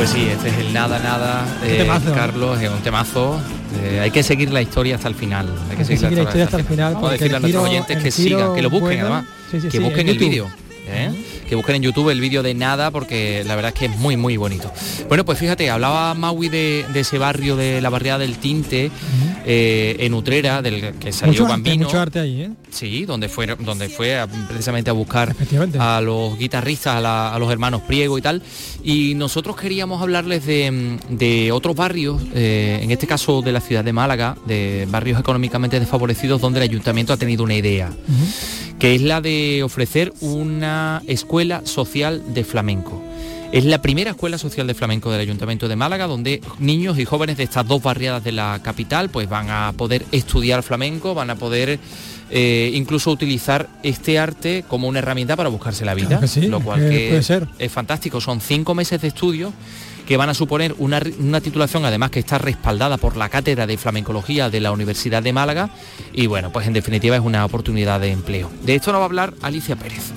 Speaker 3: Pues sí, este es el nada nada de
Speaker 6: temazo.
Speaker 3: Carlos, es un temazo. Eh, hay que seguir la historia hasta el final. Hay que
Speaker 6: Hay que seguir la historia hasta el final,
Speaker 3: Vamos a decirle a nuestros oyentes que sigan, que lo busquen
Speaker 6: bueno.
Speaker 3: además.
Speaker 6: Sí, sí,
Speaker 3: que
Speaker 6: sí,
Speaker 3: busquen
Speaker 6: en
Speaker 3: el vídeo. ¿eh? Que busquen en YouTube el vídeo de nada porque la verdad es que es muy muy bonito. Bueno, pues fíjate, hablaba Maui de, de ese barrio de la barriada del Tinte, eh, en Utrera, del que salió
Speaker 6: Mucho arte,
Speaker 3: Bambino.
Speaker 6: mucho arte ahí, ¿eh?
Speaker 3: Sí, donde fue, donde fue a- precisamente a buscar a los guitarristas, a, la- a los hermanos Priego y tal. Y nosotros queríamos hablarles de, de otros barrios, eh, en este caso de la ciudad de Málaga, de barrios económicamente desfavorecidos donde el ayuntamiento ha tenido una idea, que es la de ofrecer una escuela social de flamenco. Es la primera escuela social de flamenco del Ayuntamiento de Málaga, donde niños y jóvenes de estas dos barriadas de la capital pues van a poder estudiar flamenco, van a poder eh, incluso utilizar este arte como una herramienta para buscarse la vida,
Speaker 6: Claro sí,
Speaker 3: lo cual
Speaker 6: que
Speaker 3: que
Speaker 6: puede ser.
Speaker 3: es fantástico. Son cinco meses de estudio que van a suponer una, una titulación además que está respaldada por la Cátedra de Flamencología de la Universidad de Málaga y bueno, pues en definitiva es una oportunidad de empleo. De esto nos va a hablar Alicia Pérez.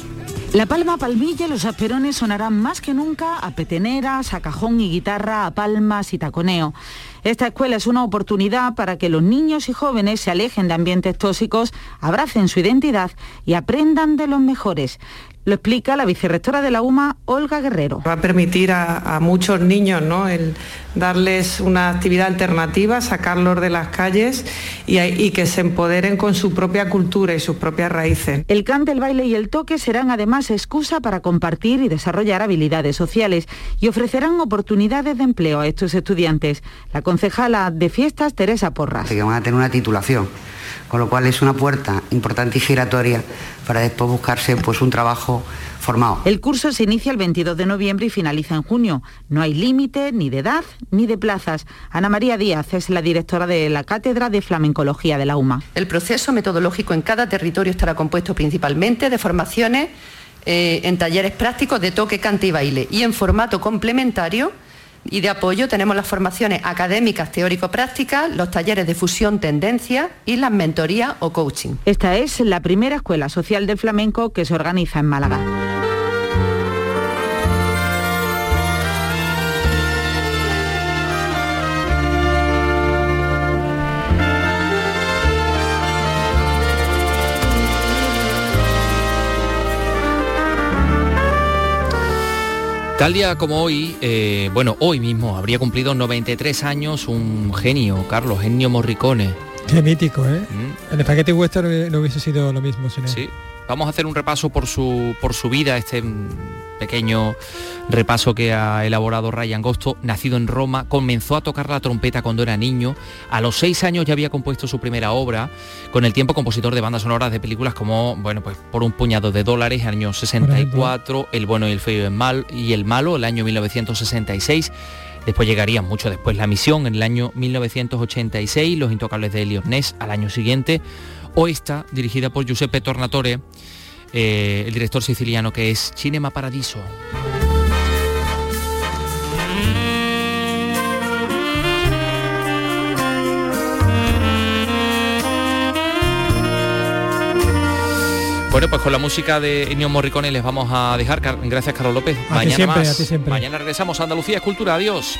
Speaker 13: La palma, palmilla y los asperones sonarán más que nunca a peteneras, a cajón y guitarra, a palmas y taconeo. Esta escuela es una oportunidad para que los niños y jóvenes se alejen de ambientes tóxicos, abracen su identidad y aprendan de los mejores. Lo explica la vicerrectora de la UMA, Olga Guerrero.
Speaker 23: Va a permitir a, a muchos niños ¿no? el darles una actividad alternativa, sacarlos de las calles y, y que se empoderen con su propia cultura y sus propias raíces.
Speaker 13: El cante, el baile y el toque serán además excusa para compartir y desarrollar habilidades sociales y ofrecerán oportunidades de empleo a estos estudiantes. La concejala de fiestas, Teresa Porras.
Speaker 24: que van a tener una titulación, con lo cual es una puerta importante y giratoria para después buscarse pues un trabajo formado.
Speaker 13: El curso se inicia el 22 de noviembre y finaliza en junio. No hay límite ni de edad ni de plazas. Ana María Díaz es la directora de la Cátedra de Flamencología de la UMA.
Speaker 25: El proceso metodológico en cada territorio estará compuesto principalmente de formaciones eh, en talleres prácticos de toque, cante y baile y en formato complementario y de apoyo tenemos las formaciones académicas teórico-prácticas, los talleres de fusión tendencia y las mentorías o coaching.
Speaker 13: Esta es la primera escuela social del flamenco que se organiza en Málaga.
Speaker 3: Tal día como hoy, eh, bueno, hoy mismo habría cumplido 93 años un genio, Carlos, Ennio Morricone.
Speaker 6: Qué mítico, ¿eh? El espagueti western no hubiese sido lo mismo sin él.
Speaker 3: Sí. Vamos a hacer un repaso por su, por su vida, este mm, pequeño repaso que ha elaborado Ryan Gosto. Nacido en Roma, comenzó a tocar la trompeta cuando era niño. A los seis años ya había compuesto su primera obra. Con el tiempo, compositor de bandas sonoras de películas como, bueno, pues por un puñado de dólares, año 64, El bueno y el feo y el, mal, y el malo, el año 1966. Después llegaría mucho después La Misión en el año 1986, Los Intocables de Elliot Ness al año siguiente, o esta, dirigida por Giuseppe Tornatore, eh, el director siciliano que es Cinema Paradiso. Bueno, pues con la música de Ennio Morricone les vamos a dejar. Gracias, Carlos López.
Speaker 6: A ti siempre, a ti siempre.
Speaker 3: mañana regresamos a Andalucía Escultura. Adiós.